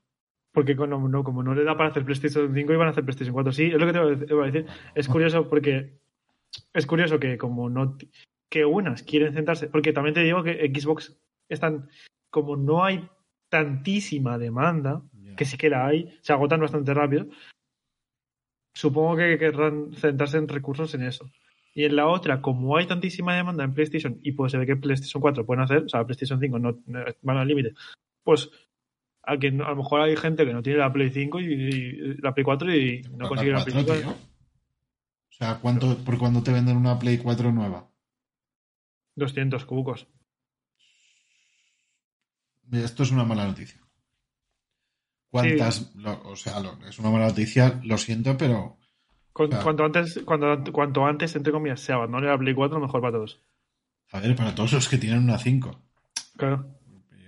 Porque como no, como no le da para hacer PlayStation 5, iban a hacer PlayStation 4. Sí, es lo que te iba a decir. Es curioso porque. Es curioso que, como no. Que unas quieren centrarse. Porque también te digo que Xbox están. Como no hay tantísima demanda, que sí que la hay, se agotan bastante rápido. Supongo que querrán centrarse en recursos en eso. Y en la otra, como hay tantísima demanda en PlayStation y pues se ve que PlayStation 4 pueden hacer, o sea, PlayStation 5 no, no van al límite, pues a, que no- a lo mejor hay gente que no tiene la Play 5 y, y la Play 4 y no consigue la Play
4,
5.
tío. O sea, ¿cuánto, ¿por cuándo te venden una Play 4 nueva?
200 cubucos.
Esto es una mala noticia. ¿Cuántas? lo- o sea, lo- es una mala noticia, lo siento, pero Claro.
Cuanto antes, cuando, cuanto antes, entre comillas, se abandone la Play 4, mejor para todos.
a ver, para todos los que tienen una 5.
Claro.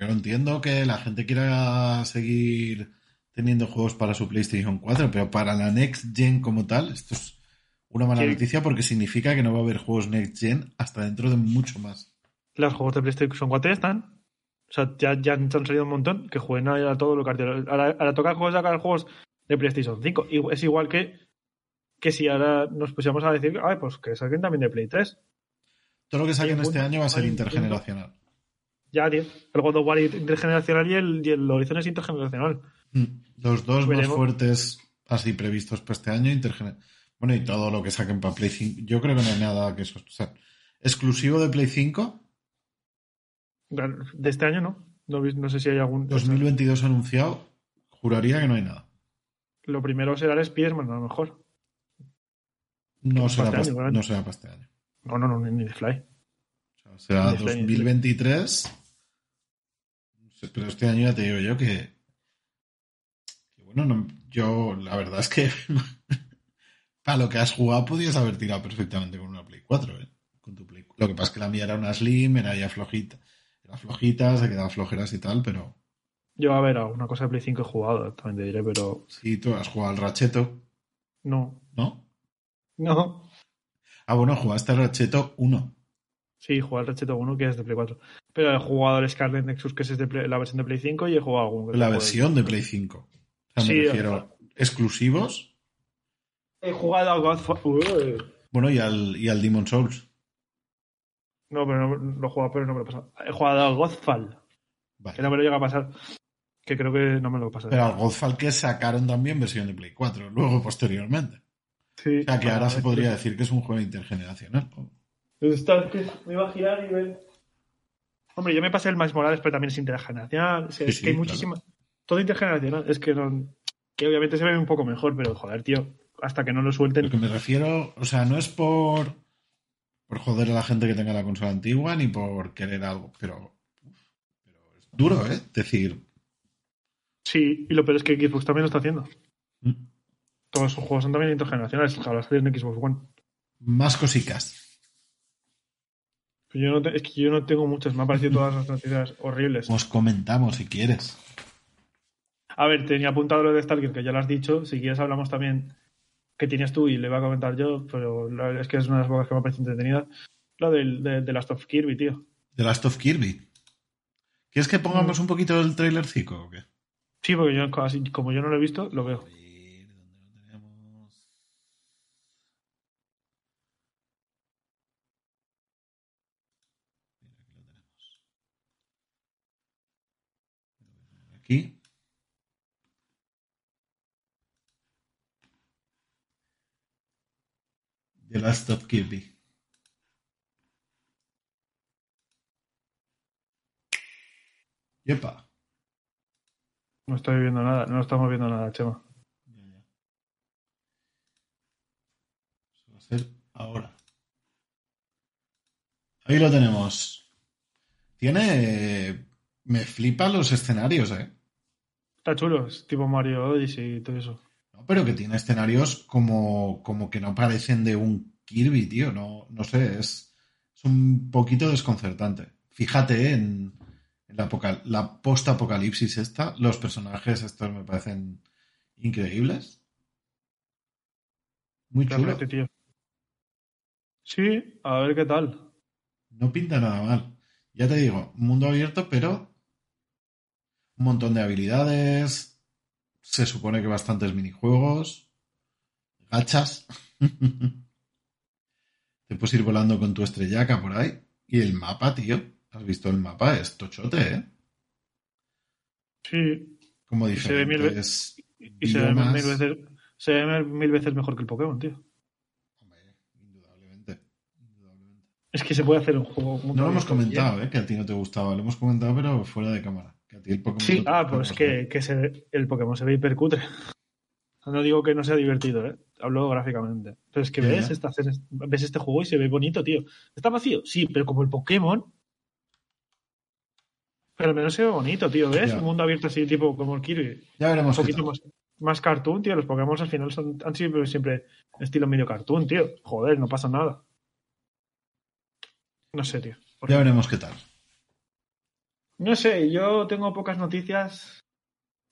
Yo no entiendo que la gente quiera seguir teniendo juegos para su PlayStation 4, pero para la Next Gen como tal, esto es una mala
Sí.
noticia porque significa que no va a haber juegos Next Gen hasta dentro de mucho más.
Los juegos de PlayStation 4 ya están. O sea, ya, ya han salido un montón que jueguen a, a todo lo que Ahora, ahora toca juegos sacar juegos de PlayStation 5. Y es igual que, que si ahora nos pusiéramos a decir, ay, pues que saquen también de Play 3.
Todo lo que saquen este año va a ser intergeneracional.
Ya, tío. El God of War intergeneracional y el, y el Horizon es intergeneracional.
Mm. Los dos más fuertes así previstos para este año, Bueno, y todo lo que saquen para Play 5. Yo creo que no hay nada que eso. O sea, exclusivo de Play 5,
De este año no. No, no sé si hay algún.
2022 anunciado, juraría que no hay nada.
Lo primero será el Spider-Man, a lo mejor.
No
Para
será,
este
para,
año, ¿verdad?
no será para este año.
No, no, no, ni ni de Fly.
O sea, será
Ni de Fly, ni de
2023. No sé, Pero este año ya te digo yo que, que bueno, no, yo la verdad es que para lo que has jugado podías haber tirado perfectamente con una Play 4, ¿eh? Con tu Play. Lo que pasa es que la mía era una Slim, era ya flojita. Era flojita, se quedaba flojeras y tal, pero...
Yo, a ver, alguna cosa de Play 5 he jugado, también te diré, pero...
Sí, tú has jugado al Racheto,
No,
¿no?
no.
Ah, bueno, jugaste al Racheto 1.
Sí, jugué al Ratchet 1 que es de Play 4. Pero he jugado al Scarlet Nexus que es de Play- la versión de Play 5 y he jugado algún...
La versión de Play 5. O sea,
Sí,
me refiero exclusivos.
He jugado al Godfall... Uy.
Bueno, y al, y al Demon Souls.
No, pero no, lo he jugado, pero no me lo he pasado. He jugado al Godfall, que no me lo llega a pasar. Que creo que no me lo he pasado.
Pero al Godfall que sacaron también versión de Play 4, luego posteriormente.
Sí.
O sea, que ahora se podría decir que es un juego intergeneracional.
Está, que me iba a girar y ver. Hombre, yo me pasé el Miles Morales, pero también es intergeneracional. O sea,
Sí,
es
sí,
que hay
claro.
Todo intergeneracional. Es que no. Que obviamente se ve un poco mejor, pero joder, tío. Hasta que no lo suelten.
Lo que me refiero, o sea, no es por, por joder a la gente que tenga la consola antigua ni por querer algo, pero, pero es duro, ¿eh? Decir,
Sí, y lo peor es que Xbox también lo está haciendo.
mm,
Todos sus juegos son también intergeneracionales. Salieran en Xbox One.
más cosicas.
Pero Yo no te- es que yo no tengo muchas. Me han parecido todas las noticias horribles.
Os comentamos si quieres.
A ver, tenía apuntado lo de Stalker, que ya lo has dicho. Si quieres, hablamos también que tienes tú y le iba a comentar yo, pero la- es que es una de las pocas que me parece entretenida. Lo del, de, de Last of Kirby, tío.
The Last of Kirby. ¿Quieres que pongamos un poquito el trailercico o qué?
Sí, porque yo, casi- como yo no lo he visto, lo veo.
A ver, ¿dónde lo tenemos? Mira, aquí lo tenemos. Aquí. The Last of Kirby. Yepa.
No estoy viendo nada, no estamos viendo nada, Chema.
Ya, ya. Eso va a ser ahora. Ahí lo tenemos. Tiene. Me flipan los escenarios, ¿eh?
Está chulo, es tipo Mario Odyssey y todo eso.
No, pero que tiene escenarios como, como que no parecen de un Kirby, tío. No, no sé, es, es un poquito desconcertante. Fíjate en, en la, la post-apocalipsis esta. Los personajes estos me parecen increíbles. Muy chulo.
Tío. Sí, a ver qué tal.
No pinta nada mal. Ya te digo, mundo abierto, pero un montón de habilidades. Se supone que bastantes minijuegos. Gachas. Te puedes ir volando con tu estrellaca por ahí. Y el mapa, tío. ¿Has visto el mapa? Es tochote, ¿eh?
Sí,
Como
Y se ve mil
diferentes
y se ve mil veces, se ve mil veces mejor que el Pokémon, tío.
Hombre, indudablemente. indudablemente.
Es que se puede hacer un juego.
No lo hemos comentado, ¿eh? Que a ti no te gustaba. Lo hemos comentado, pero fuera de cámara. Que a ti el Pokémon
Sí, ah, pues que, que se ve- el Pokémon se ve hipercutre. No digo que no sea divertido, ¿eh? Hablo gráficamente. Pero es que ves, esta- ves este juego y se ve bonito, tío. ¿Está vacío? Sí, pero como el Pokémon. Pero al menos se ve bonito, tío, ¿ves?
Ya.
Un mundo abierto así, tipo como el Kirby.
Ya
Un
veremos qué
poquito más, más cartoon, tío. Los Pokémon al final son, han sido siempre estilo medio cartoon, tío. Joder, no pasa nada. No sé, tío.
Ya veremos qué tal.
No sé, yo tengo pocas noticias.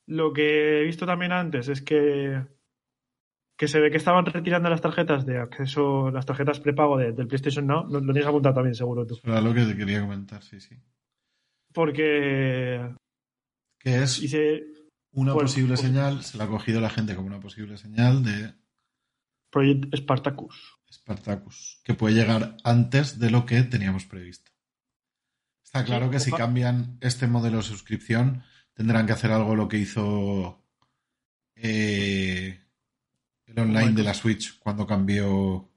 Lo que he visto también antes es que, que se ve que estaban retirando las tarjetas de acceso, las tarjetas prepago de- del PlayStation Now. Lo, lo tienes apuntado también, seguro tú.
Era lo que te quería comentar, sí, sí.
Porque
Que es una
Bueno,
posible
pues-
señal, se la ha cogido la gente como una posible señal de
Project Spartacus.
Spartacus, que puede llegar antes de lo que teníamos previsto. Está claro que si cambian este modelo de suscripción, tendrán que hacer algo lo que hizo eh, el online de la Switch cuando cambió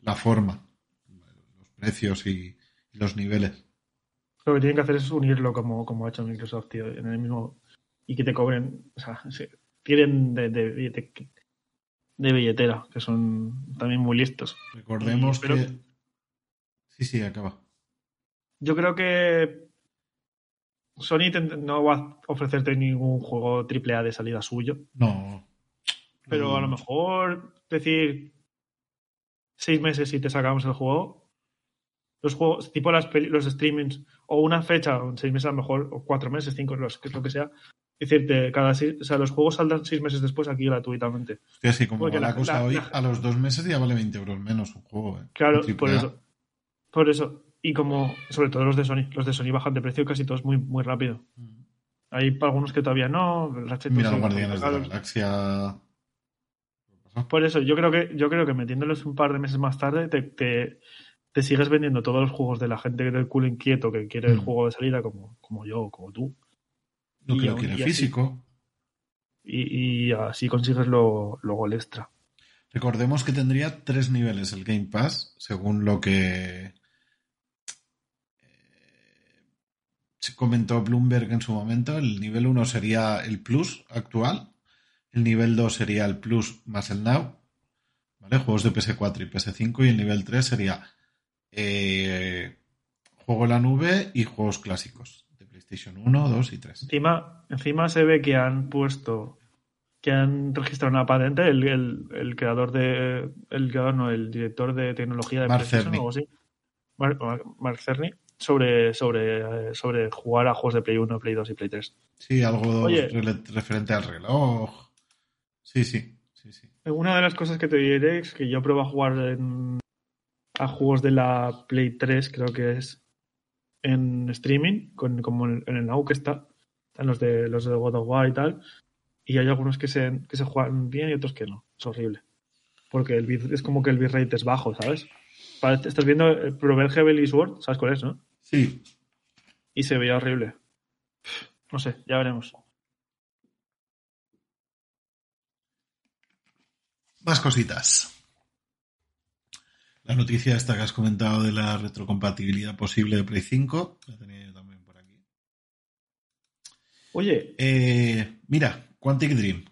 la forma, los precios y, y los niveles.
Lo que tienen que hacer es unirlo como, como ha hecho Microsoft, tío, en el mismo. Y que te cobren. O sea, se tiren de, de, billete- de billetera, que son también muy listos.
Recordemos
Y- pero-
que... Sí, sí, acaba.
Yo creo que Sony no va a ofrecerte ningún juego AAA de salida suyo,
No.
pero a lo mejor decir seis meses y te sacamos el juego. Los juegos, tipo las peli- los streamings, o una fecha, o seis meses a lo mejor, o cuatro meses, cinco, los, que es lo que sea. Decirte, cada seis, o sea, los juegos saldrán seis meses después aquí gratuitamente.
Hostia, sí, como
Porque
va la,
la-
cosa
la-
hoy,
la-
a los dos meses ya vale 20 euros menos un juego. ¿eh?
Claro, por eso. Por eso. Y como, sobre todo los de Sony, los de Sony bajan de precio casi todos muy, muy rápido.
Mm.
Hay algunos que todavía no. el Ratchet
Mira
son
los Guardianes de la. Galaxia.
Por eso, yo creo que, yo creo que metiéndolos un par de meses más tarde, te, te, te sigues vendiendo todos los juegos de la gente del culo inquieto que quiere el
Mm.
juego de salida, como, como yo, como tú.
Lo que lo quiere físico.
Y, y así consigues lo, luego el extra.
Recordemos que tendría tres niveles el Game Pass, según lo que eh, se comentó Bloomberg en su momento. El nivel 1 sería el Plus actual, el nivel 2 sería el Plus más el Now, ¿vale? Juegos de PS4 y PS5, y el nivel 3 sería eh, juego en la nube y juegos clásicos de PlayStation 1, 2 y 3.
Encima, encima se ve que han puesto, que han registrado una patente, el, el, el creador de, el creador no, el director de tecnología de
Mark
PlayStation
Cerny.
o algo así, Mark, Mark- Mark Cerny, sobre, sobre, eh, sobre jugar a juegos de Play 1, Play 2 y Play 3.
Sí, algo
Oye.
referente al reloj. Sí, sí, sí, sí.
Una de las cosas que te diré es que yo pruebo a jugar en- a juegos de la Play 3, creo que es en streaming, con, como en, en el Now que está, están los de los de God of War y tal, y hay algunos que se, que se juegan bien y otros que no, es horrible. Porque el bit- es como que el bitrate es bajo, ¿sabes? Estás viendo el Prover Heavenly Sword, ¿sabes cuál es, no?
Sí,
Y se veía horrible. No sé, ya veremos.
Más cositas. La noticia esta que has comentado de la retrocompatibilidad posible de Play 5, la tenía yo también por aquí.
Oye,
Eh, mira, Quantic Dream,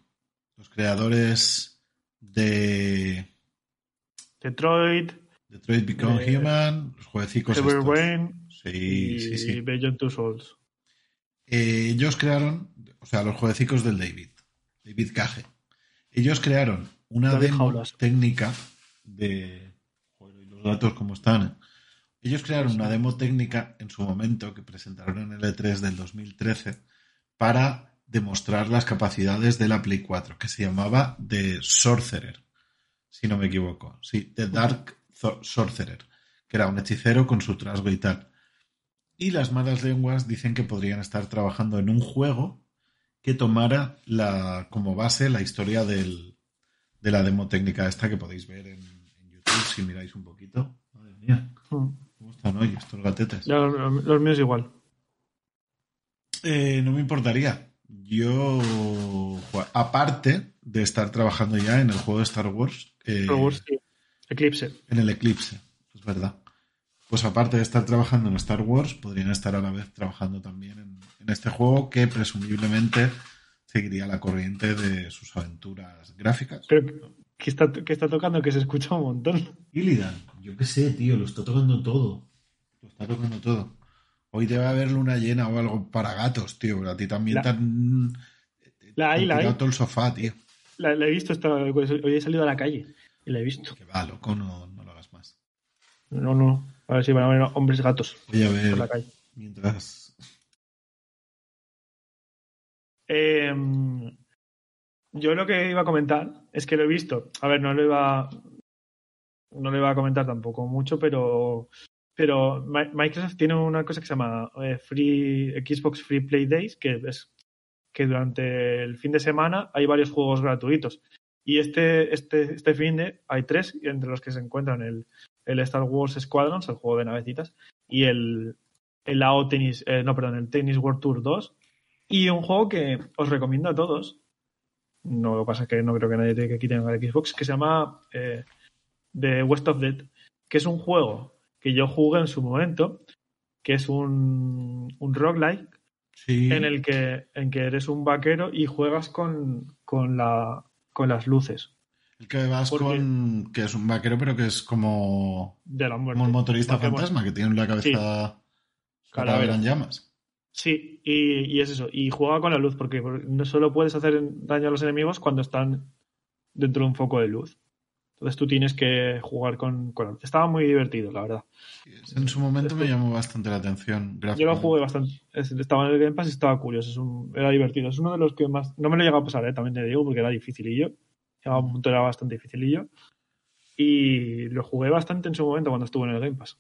los creadores de
Detroit,
Detroit Become
De-
Human, los jueguecicos
Heavy
estos.
Rain
Sí,
y
sí, sí.
Beyond Two Souls.
Eh, ellos crearon, o sea, los jueguecicos del David, David Cage. Ellos crearon una
David
demo
Jaulas.
técnica de... Joder, y los datos como están. ¿eh? Ellos crearon una demo técnica en su momento que presentaron en el E3 del 2013 para demostrar las capacidades de la Play 4, que se llamaba The Sorcerer, si no me equivoco. Sí, The Dark Sorcerer, que era un hechicero con su trasgo y tal. Y las malas lenguas dicen que podrían estar trabajando en un juego que tomara la, como base la historia del, de la demo técnica esta que podéis ver en, en YouTube si miráis un poquito. Madre mía,
Mm.
¿cómo están hoy estos gatetes?
Ya, los, los míos igual.
Eh, no me importaría. Yo, aparte de estar trabajando ya en el juego de Star Wars, eh,
Star Wars, sí. Eclipse.
en el Eclipse, es verdad. Pues aparte de estar trabajando en Star Wars, podrían estar a la vez trabajando también en, en este juego que presumiblemente seguiría la corriente de sus aventuras gráficas.
Pero, ¿qué está, qué está tocando? Que se escucha un montón.
Illidan, yo qué sé, tío, lo está tocando todo. Lo está tocando todo. Hoy debe haber luna llena o algo para gatos, tío, pero a ti también
La-
te han,
La hay,
te han
la hay.
todo el sofá, tío.
La, la he visto, esta, hoy he salido a la calle y la he visto.
Que va, loco, no, no lo hagas más.
No, no. A ver si van a ver hombres gatos
Voy a
por la
ver
calle.
mientras.
Eh, yo lo que iba a comentar es que lo he visto. A ver, no lo iba, no lo iba a comentar tampoco mucho, pero, pero Mi- Microsoft tiene una cosa que se llama eh, Free Xbox Free Play Days, que es que durante el fin de semana hay varios juegos gratuitos. Y este, este, este fin de hay tres, entre los que se encuentran el, el Star Wars Squadrons, el juego de navecitas, y el, el AO Tennis, eh, no, perdón, el Tennis World Tour 2. Y un juego que os recomiendo a todos. No, lo que pasa es que no creo que nadie que aquí tenga el Xbox, que se llama eh, The West of Dead, que es un juego que yo jugué en su momento, que es un, un roguelike
Sí.
en el que, en que eres un vaquero y juegas con, con, la, con las luces
El que vas
Porque-
con. que es un vaquero, pero que es como.
de la muerte.
como el motorista fantasma, que tiene la cabeza.
Calavera.
calavera en llamas.
Sí, y, y es eso. Y juega con la luz, porque no solo puedes hacer daño a los enemigos cuando están dentro de un foco de luz. Entonces tú tienes que jugar con, con la luz. Estaba muy divertido, la verdad.
En su momento me llamó bastante la atención.
Yo lo jugué bastante. Es- Estaba en el Game Pass y estaba curioso. Es un- era divertido. Es uno de los que más. No me lo llegado a pasar, ¿eh? también te digo, porque era dificilillo. Llegaba un punto era bastante dificilillo. Y lo jugué bastante en su momento cuando estuve en el Game Pass.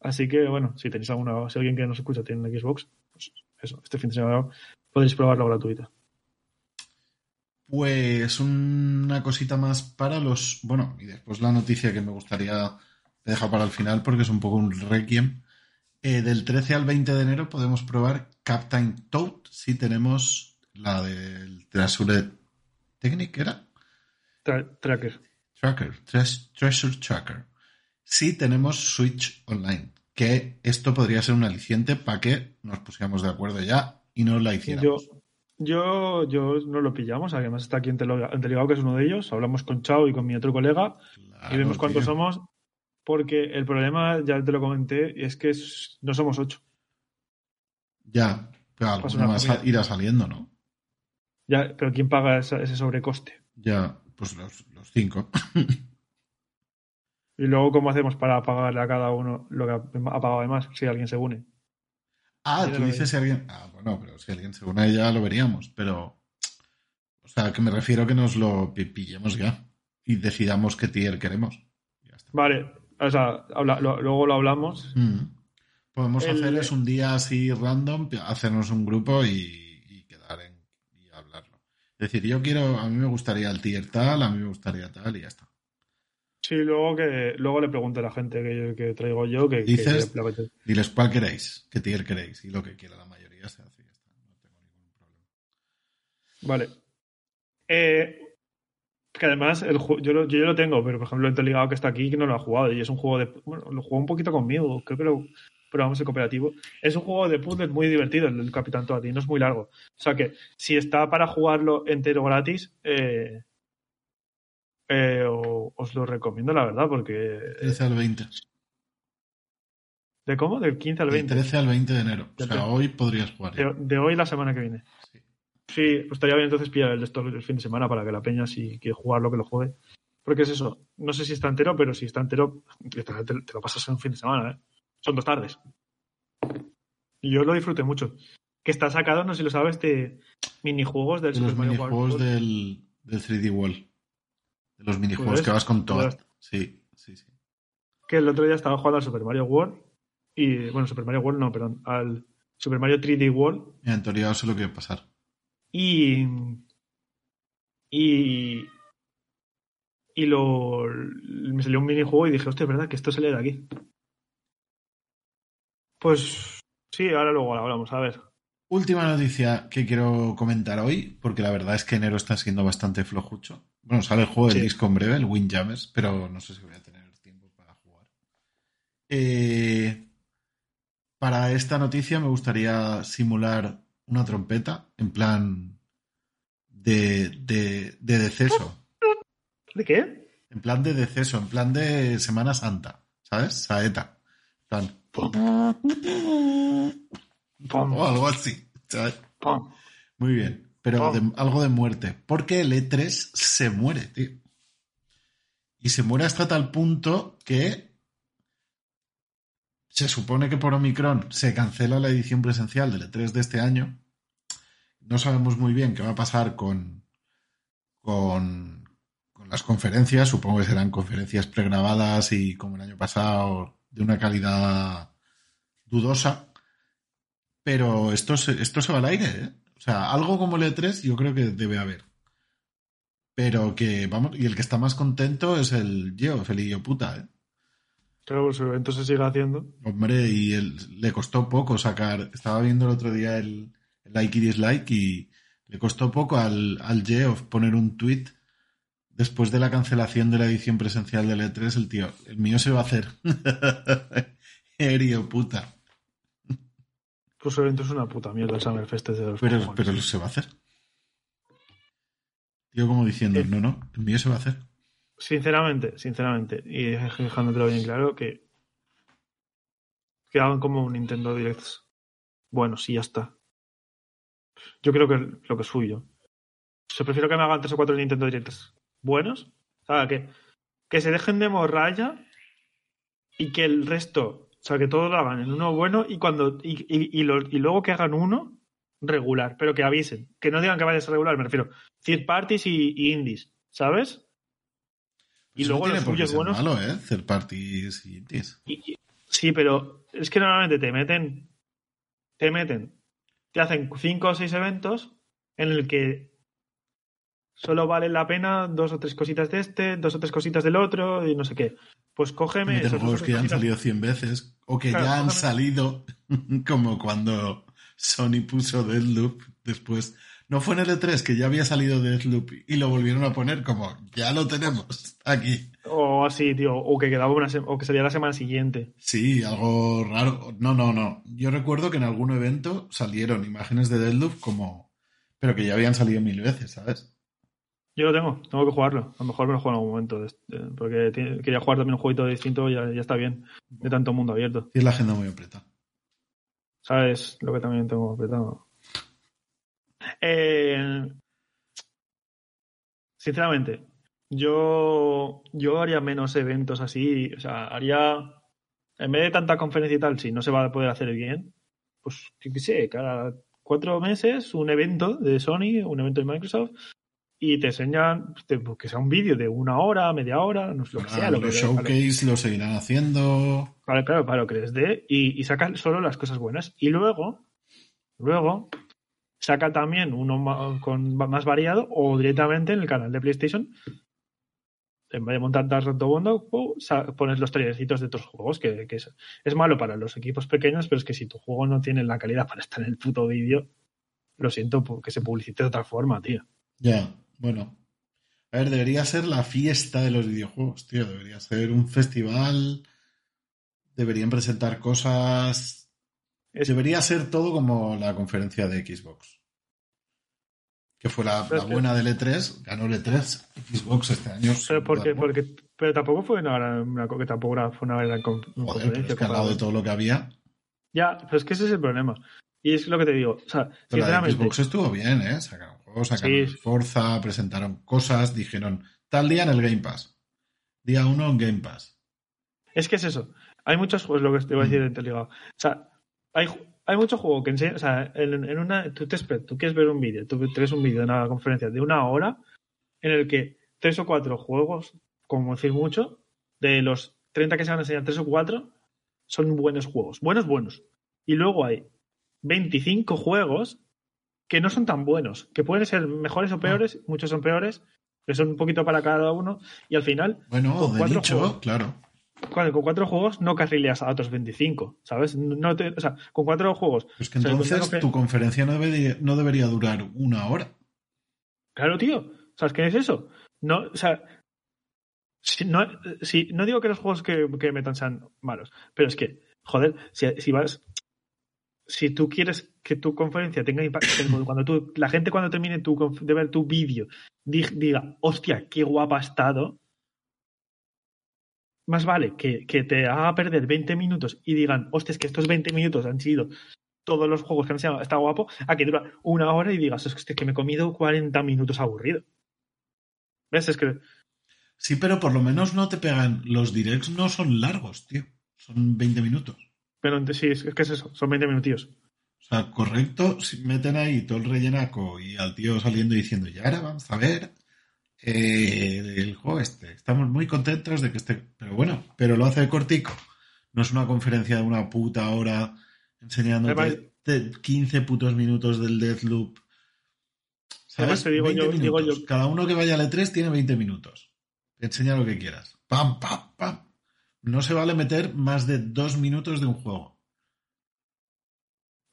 Así que, bueno, si tenéis alguna. Si alguien que nos escucha tiene un Xbox, pues eso, este fin de semana podéis probarlo gratuito.
Pues una cosita más para los. Bueno, y después la noticia que me gustaría dejar para el final porque es un poco un requiem. Eh, del 13 al 20 de enero podemos probar Captain Toad si tenemos la del Treasure Technic, ¿era?
Tra- tracker.
Tracker, Tres- Treasure Tracker. Si tenemos Switch Online, que esto podría ser un aliciente para que nos pusiéramos de acuerdo ya y no la
Yo,
hiciéramos.
yo, yo no lo pillamos. Además, está aquí en Teligao, que es uno de ellos. Hablamos con Chao y con mi otro colega. y vemos cuántos
tío.
somos, porque el problema, ya te lo comenté, es que no somos ocho.
Ya, pero alguno más irá saliendo, ¿no?
Ya, pero ¿quién paga esa- ese sobrecoste?
Ya, pues los, los cinco.
Y luego, ¿cómo hacemos para pagarle a cada uno lo que ha pagado de más si alguien se une?
Ah, tú dices si alguien. Ah, bueno, pero si alguien se une ya lo veríamos. Pero. O sea, que me refiero que nos lo pi- pillemos ya. Y decidamos qué tier queremos. Ya está.
Vale, o sea, habla- lo- luego lo hablamos.
Mm. Podemos
El-
hacer es un día así random, hacernos un grupo y, y quedar en, y hablarlo. Es decir, yo quiero, a mí me gustaría el tier tal, a mí me gustaría tal y ya está.
Sí, luego que luego le pregunto a la gente que, que traigo yo que, que
Dices-
le apetece.
Diles cuál queréis, qué tier queréis y lo que quiera la mayoría se hace ya está. No tengo ningún problema.
Vale. Eh, que además, el yo, lo, yo lo tengo, pero por ejemplo, el Teligado que está aquí que no lo ha jugado y es un juego de. Bueno, lo jugó un poquito conmigo, creo que lo probamos el cooperativo. Es un juego de puzzles muy divertido, el del Capitán Toad, y no es muy largo. O sea que si está para jugarlo entero gratis, eh, eh, o- os lo recomiendo, la verdad, porque.
13 al 20.
¿De cómo? Del 15 al
Del
20.
13 al 20 de enero. O sea, hoy podrías jugar.
De, de hoy la semana que viene.
Sí.
Sí, pues estaría bien entonces pillar el esto el fin de semana para que la peña, si quiere jugarlo, que lo juegue. Porque es eso, no sé si está entero, pero si está entero, te, te- te lo pasas en un fin de semana, ¿eh? Son dos tardes. Y yo lo disfruté mucho. Que está sacado, no sé si lo sabes, de minijuegos del
De los
Super Mario World.
minijuegos del, del 3D World. De los minijuegos
Pues,
que vas con Toad.
pues-
Sí, sí, sí.
Que el otro día estaba jugando al Super Mario World. Y, bueno, Super Mario World no, perdón, al Super Mario 3D World.
Mira, en teoría eso es lo que va a pasar.
Y. Y. Y lo. Me salió un minijuego y dije, hostia, es verdad que esto sale de aquí. Pues. Sí, ahora luego hablamos, a ver.
Última noticia que quiero comentar hoy, porque la verdad es que enero está siendo bastante flojucho. Bueno, sale el juego del
Sí.
disco en breve, el Windjammers, pero no sé si voy a tener tiempo para jugar. Eh, para esta noticia me gustaría simular una trompeta, en plan de, de, de deceso.
¿De qué?
En plan de deceso, en plan de Semana Santa, ¿sabes? Saeta. En plan,
Pum,
o algo así, ¿sabes?
pum.
Muy bien, pero de- algo de muerte. Porque el E3 se muere, tío. Y se muere hasta tal punto que se supone que por Omicron se cancela la edición presencial del E3 de este año. No sabemos muy bien qué va a pasar con, con, con las conferencias. Supongo que serán conferencias pregrabadas y como el año pasado de una calidad dudosa. Pero esto se, esto se va al aire, ¿eh? O sea, algo como el E3 yo creo que debe haber. Pero que, vamos, y el que está más contento es el Geoff, el puta, ¿eh?
Claro, pues el evento se sigue haciendo.
Hombre, y él, le costó poco sacar. Estaba viendo el otro día el, el like y dislike y le costó poco al, al Geoff poner un tweet después de la cancelación de la edición presencial del E3. El tío, el mío se va a hacer. Erio puta.
Pues evento es una puta mierda el Summerfest es de los
Pero,
cojones.
pero se va a hacer. Tío, como diciendo,
Eh.
no, no, el mío se va a hacer.
Sinceramente, sinceramente, y dejándotelo bien claro, que, que hagan como un Nintendo Direct buenos y ya está. Yo creo que lo que es suyo. O prefiero que me hagan tres o cuatro Nintendo Directs buenos. O sea, que, que se dejen de morralla y que el resto, o sea, que todo lo hagan en uno bueno y cuando y, y, y, y luego que hagan uno regular, pero que avisen, que no digan que vaya a ser regular, me refiero, third parties y, y indies, ¿sabes?
Y Eso luego no los suyos buenos. malo, ¿eh? Third parties y indies.
sí, pero es que normalmente te meten, te meten, te hacen cinco o seis eventos en el que solo vale la pena dos o tres cositas de este, dos o tres cositas del otro y no sé qué. Pues cógeme.
Esos juegos que ya han salido 100 veces o que claro, ya han cógeme. salido, como cuando Sony puso Deadloop después. No fue en el E3 que ya había salido Deadloop y lo volvieron a poner como ya lo tenemos aquí.
O así, tío, o que quedaba una o que salía la semana siguiente.
Sí, algo raro. No, no, no. Yo recuerdo que en algún evento salieron imágenes de Deadloop como pero que ya habían salido mil veces, ¿sabes?
Yo lo tengo, tengo que jugarlo. A lo mejor me lo juego en algún momento. Porque quería jugar también un jueguito distinto y ya, ya, está bien. De tanto mundo abierto.
Y es la agenda muy apretada.
¿Sabes lo que también tengo apretado? Eh, sinceramente, yo, yo haría menos eventos así. O sea, haría. En vez de tanta conferencia y tal, si no se va a poder hacer bien, pues, qué sé, cada cuatro meses un evento de Sony, un evento de Microsoft, y te enseñan que sea un vídeo de una hora, media hora, no sé lo que sea. Lo
los que showcase lo seguirán haciendo.
Claro, claro, para lo que les dé y, y sacan solo las cosas buenas. Y luego, luego, saca también uno más, con, más variado o directamente en el canal de PlayStation. En vez de montar tanto bondo, pones los trailercitos de otros juegos, que, que es, es, malo para los equipos pequeños, pero es que si tu juego no tiene la calidad para estar en el puto vídeo, lo siento, que se publicite de otra forma, tío.
Ya. Yeah. Bueno, a ver, debería ser la fiesta de los videojuegos, tío. Debería ser un festival. Deberían presentar cosas. Es... Debería ser todo como la conferencia de Xbox. Que fue la, la buena del E3, ganó el E3, Xbox este año.
Pero, porque, porque, pero tampoco fue una gran, una, que tampoco fue una gran
Joder, conferencia. Es que al lado de todo lo que había.
Ya, pero es que ese es el problema. Y es lo que te digo. O sea,
pero sinceramente. Xbox estuvo bien, ¿eh? Sacaron sacaron sí. Forza, presentaron cosas, dijeron tal día en el Game Pass. Día uno en Game Pass.
Es que es eso. Hay muchos juegos, lo que te voy a decir mm. en O sea, hay, hay mucho juego que enseña. O sea, en, en una. Tú, te, tú quieres ver un vídeo, tú ves un vídeo de una conferencia de una hora en el que tres o cuatro juegos, como decir mucho, de los 30 que se van a enseñar, tres o cuatro, son buenos juegos. Buenos, buenos. Y luego hay 25 juegos que no son tan buenos, que pueden ser mejores o peores, muchos son peores, que son un poquito para cada uno, y al final.
Bueno, con cuatro dicho, juegos, claro.
Con, con, cuatro juegos no carrileas a otros 25, ¿sabes? No te, o sea, con cuatro juegos.
Pues que entonces o sea, tu conferencia no debería, no debería durar una hora.
Claro, tío. ¿Sabes qué es eso? No, o sea, si, no, si, no digo que los juegos que, que metan sean malos, pero es que, joder, si, si vas si tú quieres que tu conferencia tenga impacto, cuando tú, la gente cuando termine tu, de ver tu vídeo diga, hostia, qué guapa ha estado, más vale que, que, te haga perder 20 minutos y digan, hostia, es que estos 20 minutos han sido todos los juegos que han sido, está guapo, a que dura una hora y digas, es que me he comido 40 minutos aburrido. ¿Ves? Es que...
Sí, pero por lo menos no te pegan, los directs no son largos, tío, son 20 minutos.
Pero sí, es que es eso, son 20 minutillos.
O sea, correcto, si meten ahí todo el rellenaco y al tío saliendo diciendo, ya ahora vamos a ver eh, el juego este. Estamos muy contentos de que esté. Pero bueno, pero lo hace cortico. No es una conferencia de una puta hora enseñándote 15 putos minutos del Deathloop. ¿Sabes?
Digo
20
yo,
minutos.
Digo yo.
Cada uno que vaya al E3 tiene 20 minutos. Enseña lo que quieras. Pam, pam, pam. No se vale meter más de dos minutos de un juego.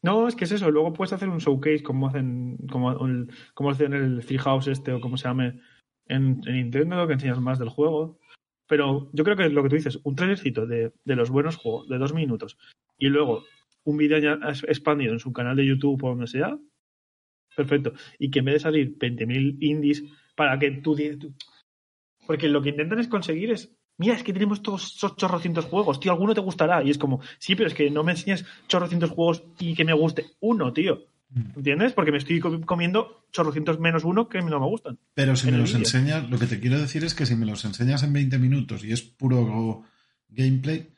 No, es que es eso. Luego puedes hacer un showcase como hacen, como, hacen el Treehouse este o como se llame en, en, Nintendo, que enseñas más del juego. Pero yo creo que lo que tú dices, un trailercito de, los buenos juegos de dos minutos y luego un vídeo expandido en su canal de YouTube o donde sea, perfecto. Y que en vez de salir 20.000 indies para que tú, tú... Porque lo que intentan es conseguir es mira, es que tenemos todos esos chorrocientos juegos, tío, alguno te gustará. Y es como, sí, pero es que no me enseñes chorrocientos juegos y que me guste uno, tío.
Mm.
¿Entiendes? Porque me estoy co- comiendo chorrocientos menos uno que no me gustan.
Pero si me los enseñas, lo que te quiero decir es que si me los enseñas en 20 minutos y es puro gameplay,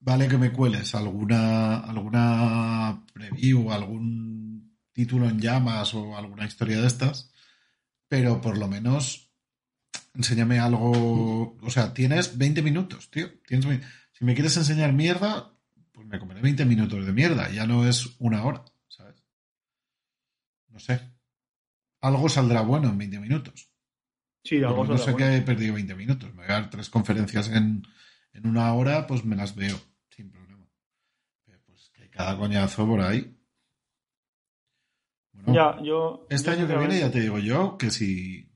vale que me cueles alguna, alguna preview, algún título en llamas o alguna historia de estas, pero por lo menos enséñame algo. O sea, tienes 20 minutos, tío. Tienes, si me quieres enseñar mierda, pues me comeré 20 minutos de mierda, ya no es una hora, ¿sabes? No sé. Algo saldrá bueno en 20 minutos.
Sí, algo
Porque no sé
saldrá
que
bueno.
he perdido 20 minutos. Me voy a dar tres conferencias en, en una hora, pues me las veo sin problema. Pero pues que cada coñazo por ahí. Bueno,
Ya, yo.
este
yo
año que viene ya te digo yo que si.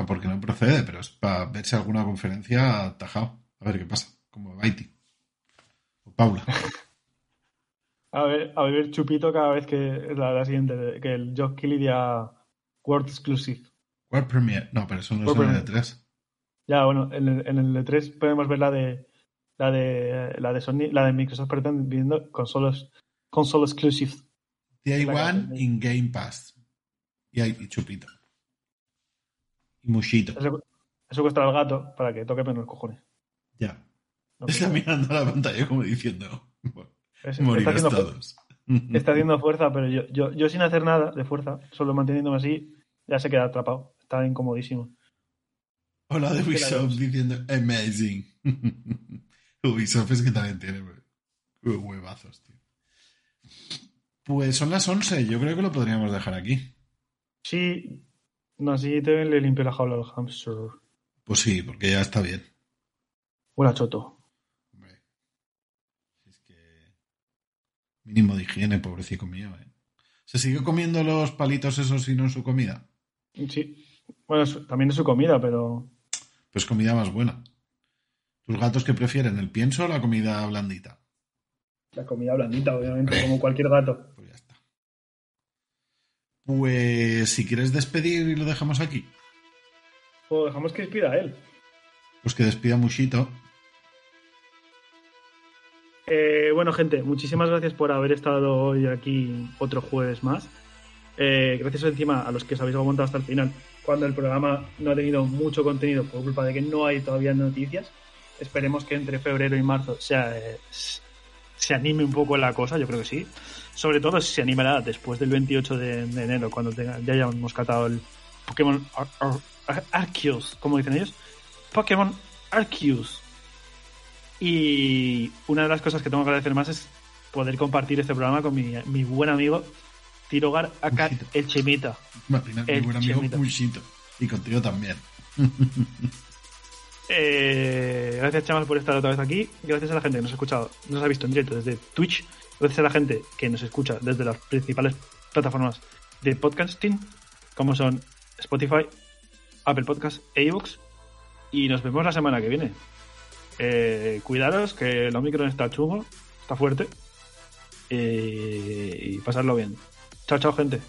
Sea, porque no procede, pero es para verse alguna conferencia tajado. A ver qué pasa. Como Baiti. O Paula.
A ver, a ver chupito cada vez que es la, la siguiente, que el Jock Kelly diga World Exclusive.
World Premiere. No, pero eso no es
World
en el
Premiere.
E3.
Ya, bueno, en el, en el E3 podemos ver la de la de la de Sony, la de Microsoft perdón, viendo consolas console exclusive.
One
hacen.
in Game Pass. Y hay y chupito. Y mushito.
Eso cuesta al gato para que toque menos cojones.
Ya.
No
Está mirando a la pantalla como diciendo. "Bueno,
Es- está,
Morirás
haciendo, está haciendo fuerza, pero yo, yo, yo sin hacer nada de fuerza, solo manteniéndome así, ya se queda atrapado. Está incomodísimo.
Hola de Ubisoft diciendo amazing. Ubisoft es que también tiene hue- huevazos, tío. Pues son las 11. Yo creo que lo podríamos dejar aquí.
Sí, no, sí te le limpio la jaula al hamster.
Pues sí, porque ya está bien.
Hola, choto.
Hombre. Es que. Mínimo de higiene, pobrecito mío, ¿eh? ¿Se sigue comiendo los palitos esos y no en su comida?
Sí. Bueno, también es su comida, pero
Pues comida más buena. ¿Tus gatos que prefieren, el pienso o la comida blandita?
la comida blandita, obviamente, como cualquier gato.
Pues. Pues si quieres despedir y lo dejamos aquí,
O dejamos que despida a él.
pues que despida Mushito.
Eh, bueno, gente, muchísimas gracias por haber estado hoy aquí otro jueves más. Eh, gracias encima a los que os habéis aguantado hasta el final, cuando el programa no ha tenido mucho contenido por culpa de que no hay todavía noticias. Esperemos que entre febrero y marzo sea, eh, se anime un poco la cosa, yo creo que sí. Sobre todo se animará después del 28 de, de enero, cuando tenga- ya hayamos catado el Pokémon Ar- Ar- Ar- Arceus, como dicen ellos. Pokémon Arceus. Y una de las cosas que tengo que agradecer más es poder compartir este programa con mi, mi buen amigo Tirogar
Mushito.
el Chemita.
Imagina, mi
El
buen amigo. Mushito. Y contigo también.
Eh, gracias, chamas, por estar otra vez aquí. Gracias a la gente que nos ha escuchado, nos ha visto en directo desde Twitch. Gracias a la gente que nos escucha desde las principales plataformas de podcasting, como son Spotify, Apple Podcast e iVoox. Y nos vemos la semana que viene. Eh, cuidaros, que el Omicron está chungo, está fuerte. Eh, y pasarlo bien. Chao, chao, gente.